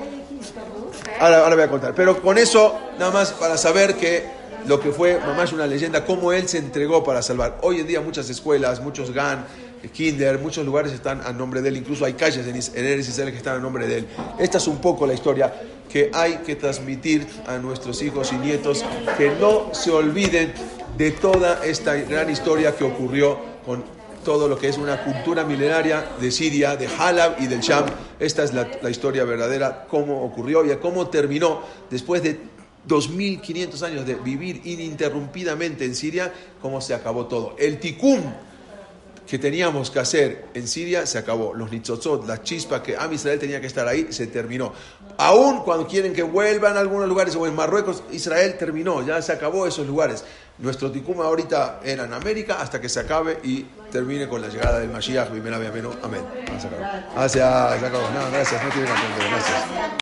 ahora, ahora voy a contar. Pero con eso, nada más para saber que lo que fue mamás una leyenda, cómo él se entregó para salvar. Hoy en día muchas escuelas, muchos GAN, Kinder, muchos lugares están a nombre de él, incluso hay calles en, Eretz Israel que están a nombre de él. Esta es un poco la historia que hay que transmitir a nuestros hijos y nietos, que no se olviden de toda esta gran historia que ocurrió con todo lo que es una cultura milenaria de Siria, de Halab y del Sham. Esta es la, la historia verdadera, cómo ocurrió y cómo terminó después de 2.500 años de vivir ininterrumpidamente en Siria, cómo se acabó todo. El tikkun que teníamos que hacer en Siria se acabó. Los nitzotzot, las chispas que Am Israel tenía que estar ahí, se terminó. Aún cuando quieren que vuelvan a algunos lugares, o en Marruecos, Israel terminó, ya se acabó esos lugares. Nuestro tikkun ahorita era en América hasta que se acabe y termine con la llegada del Mashiach. Amén. No, gracias, no tiene que gracias.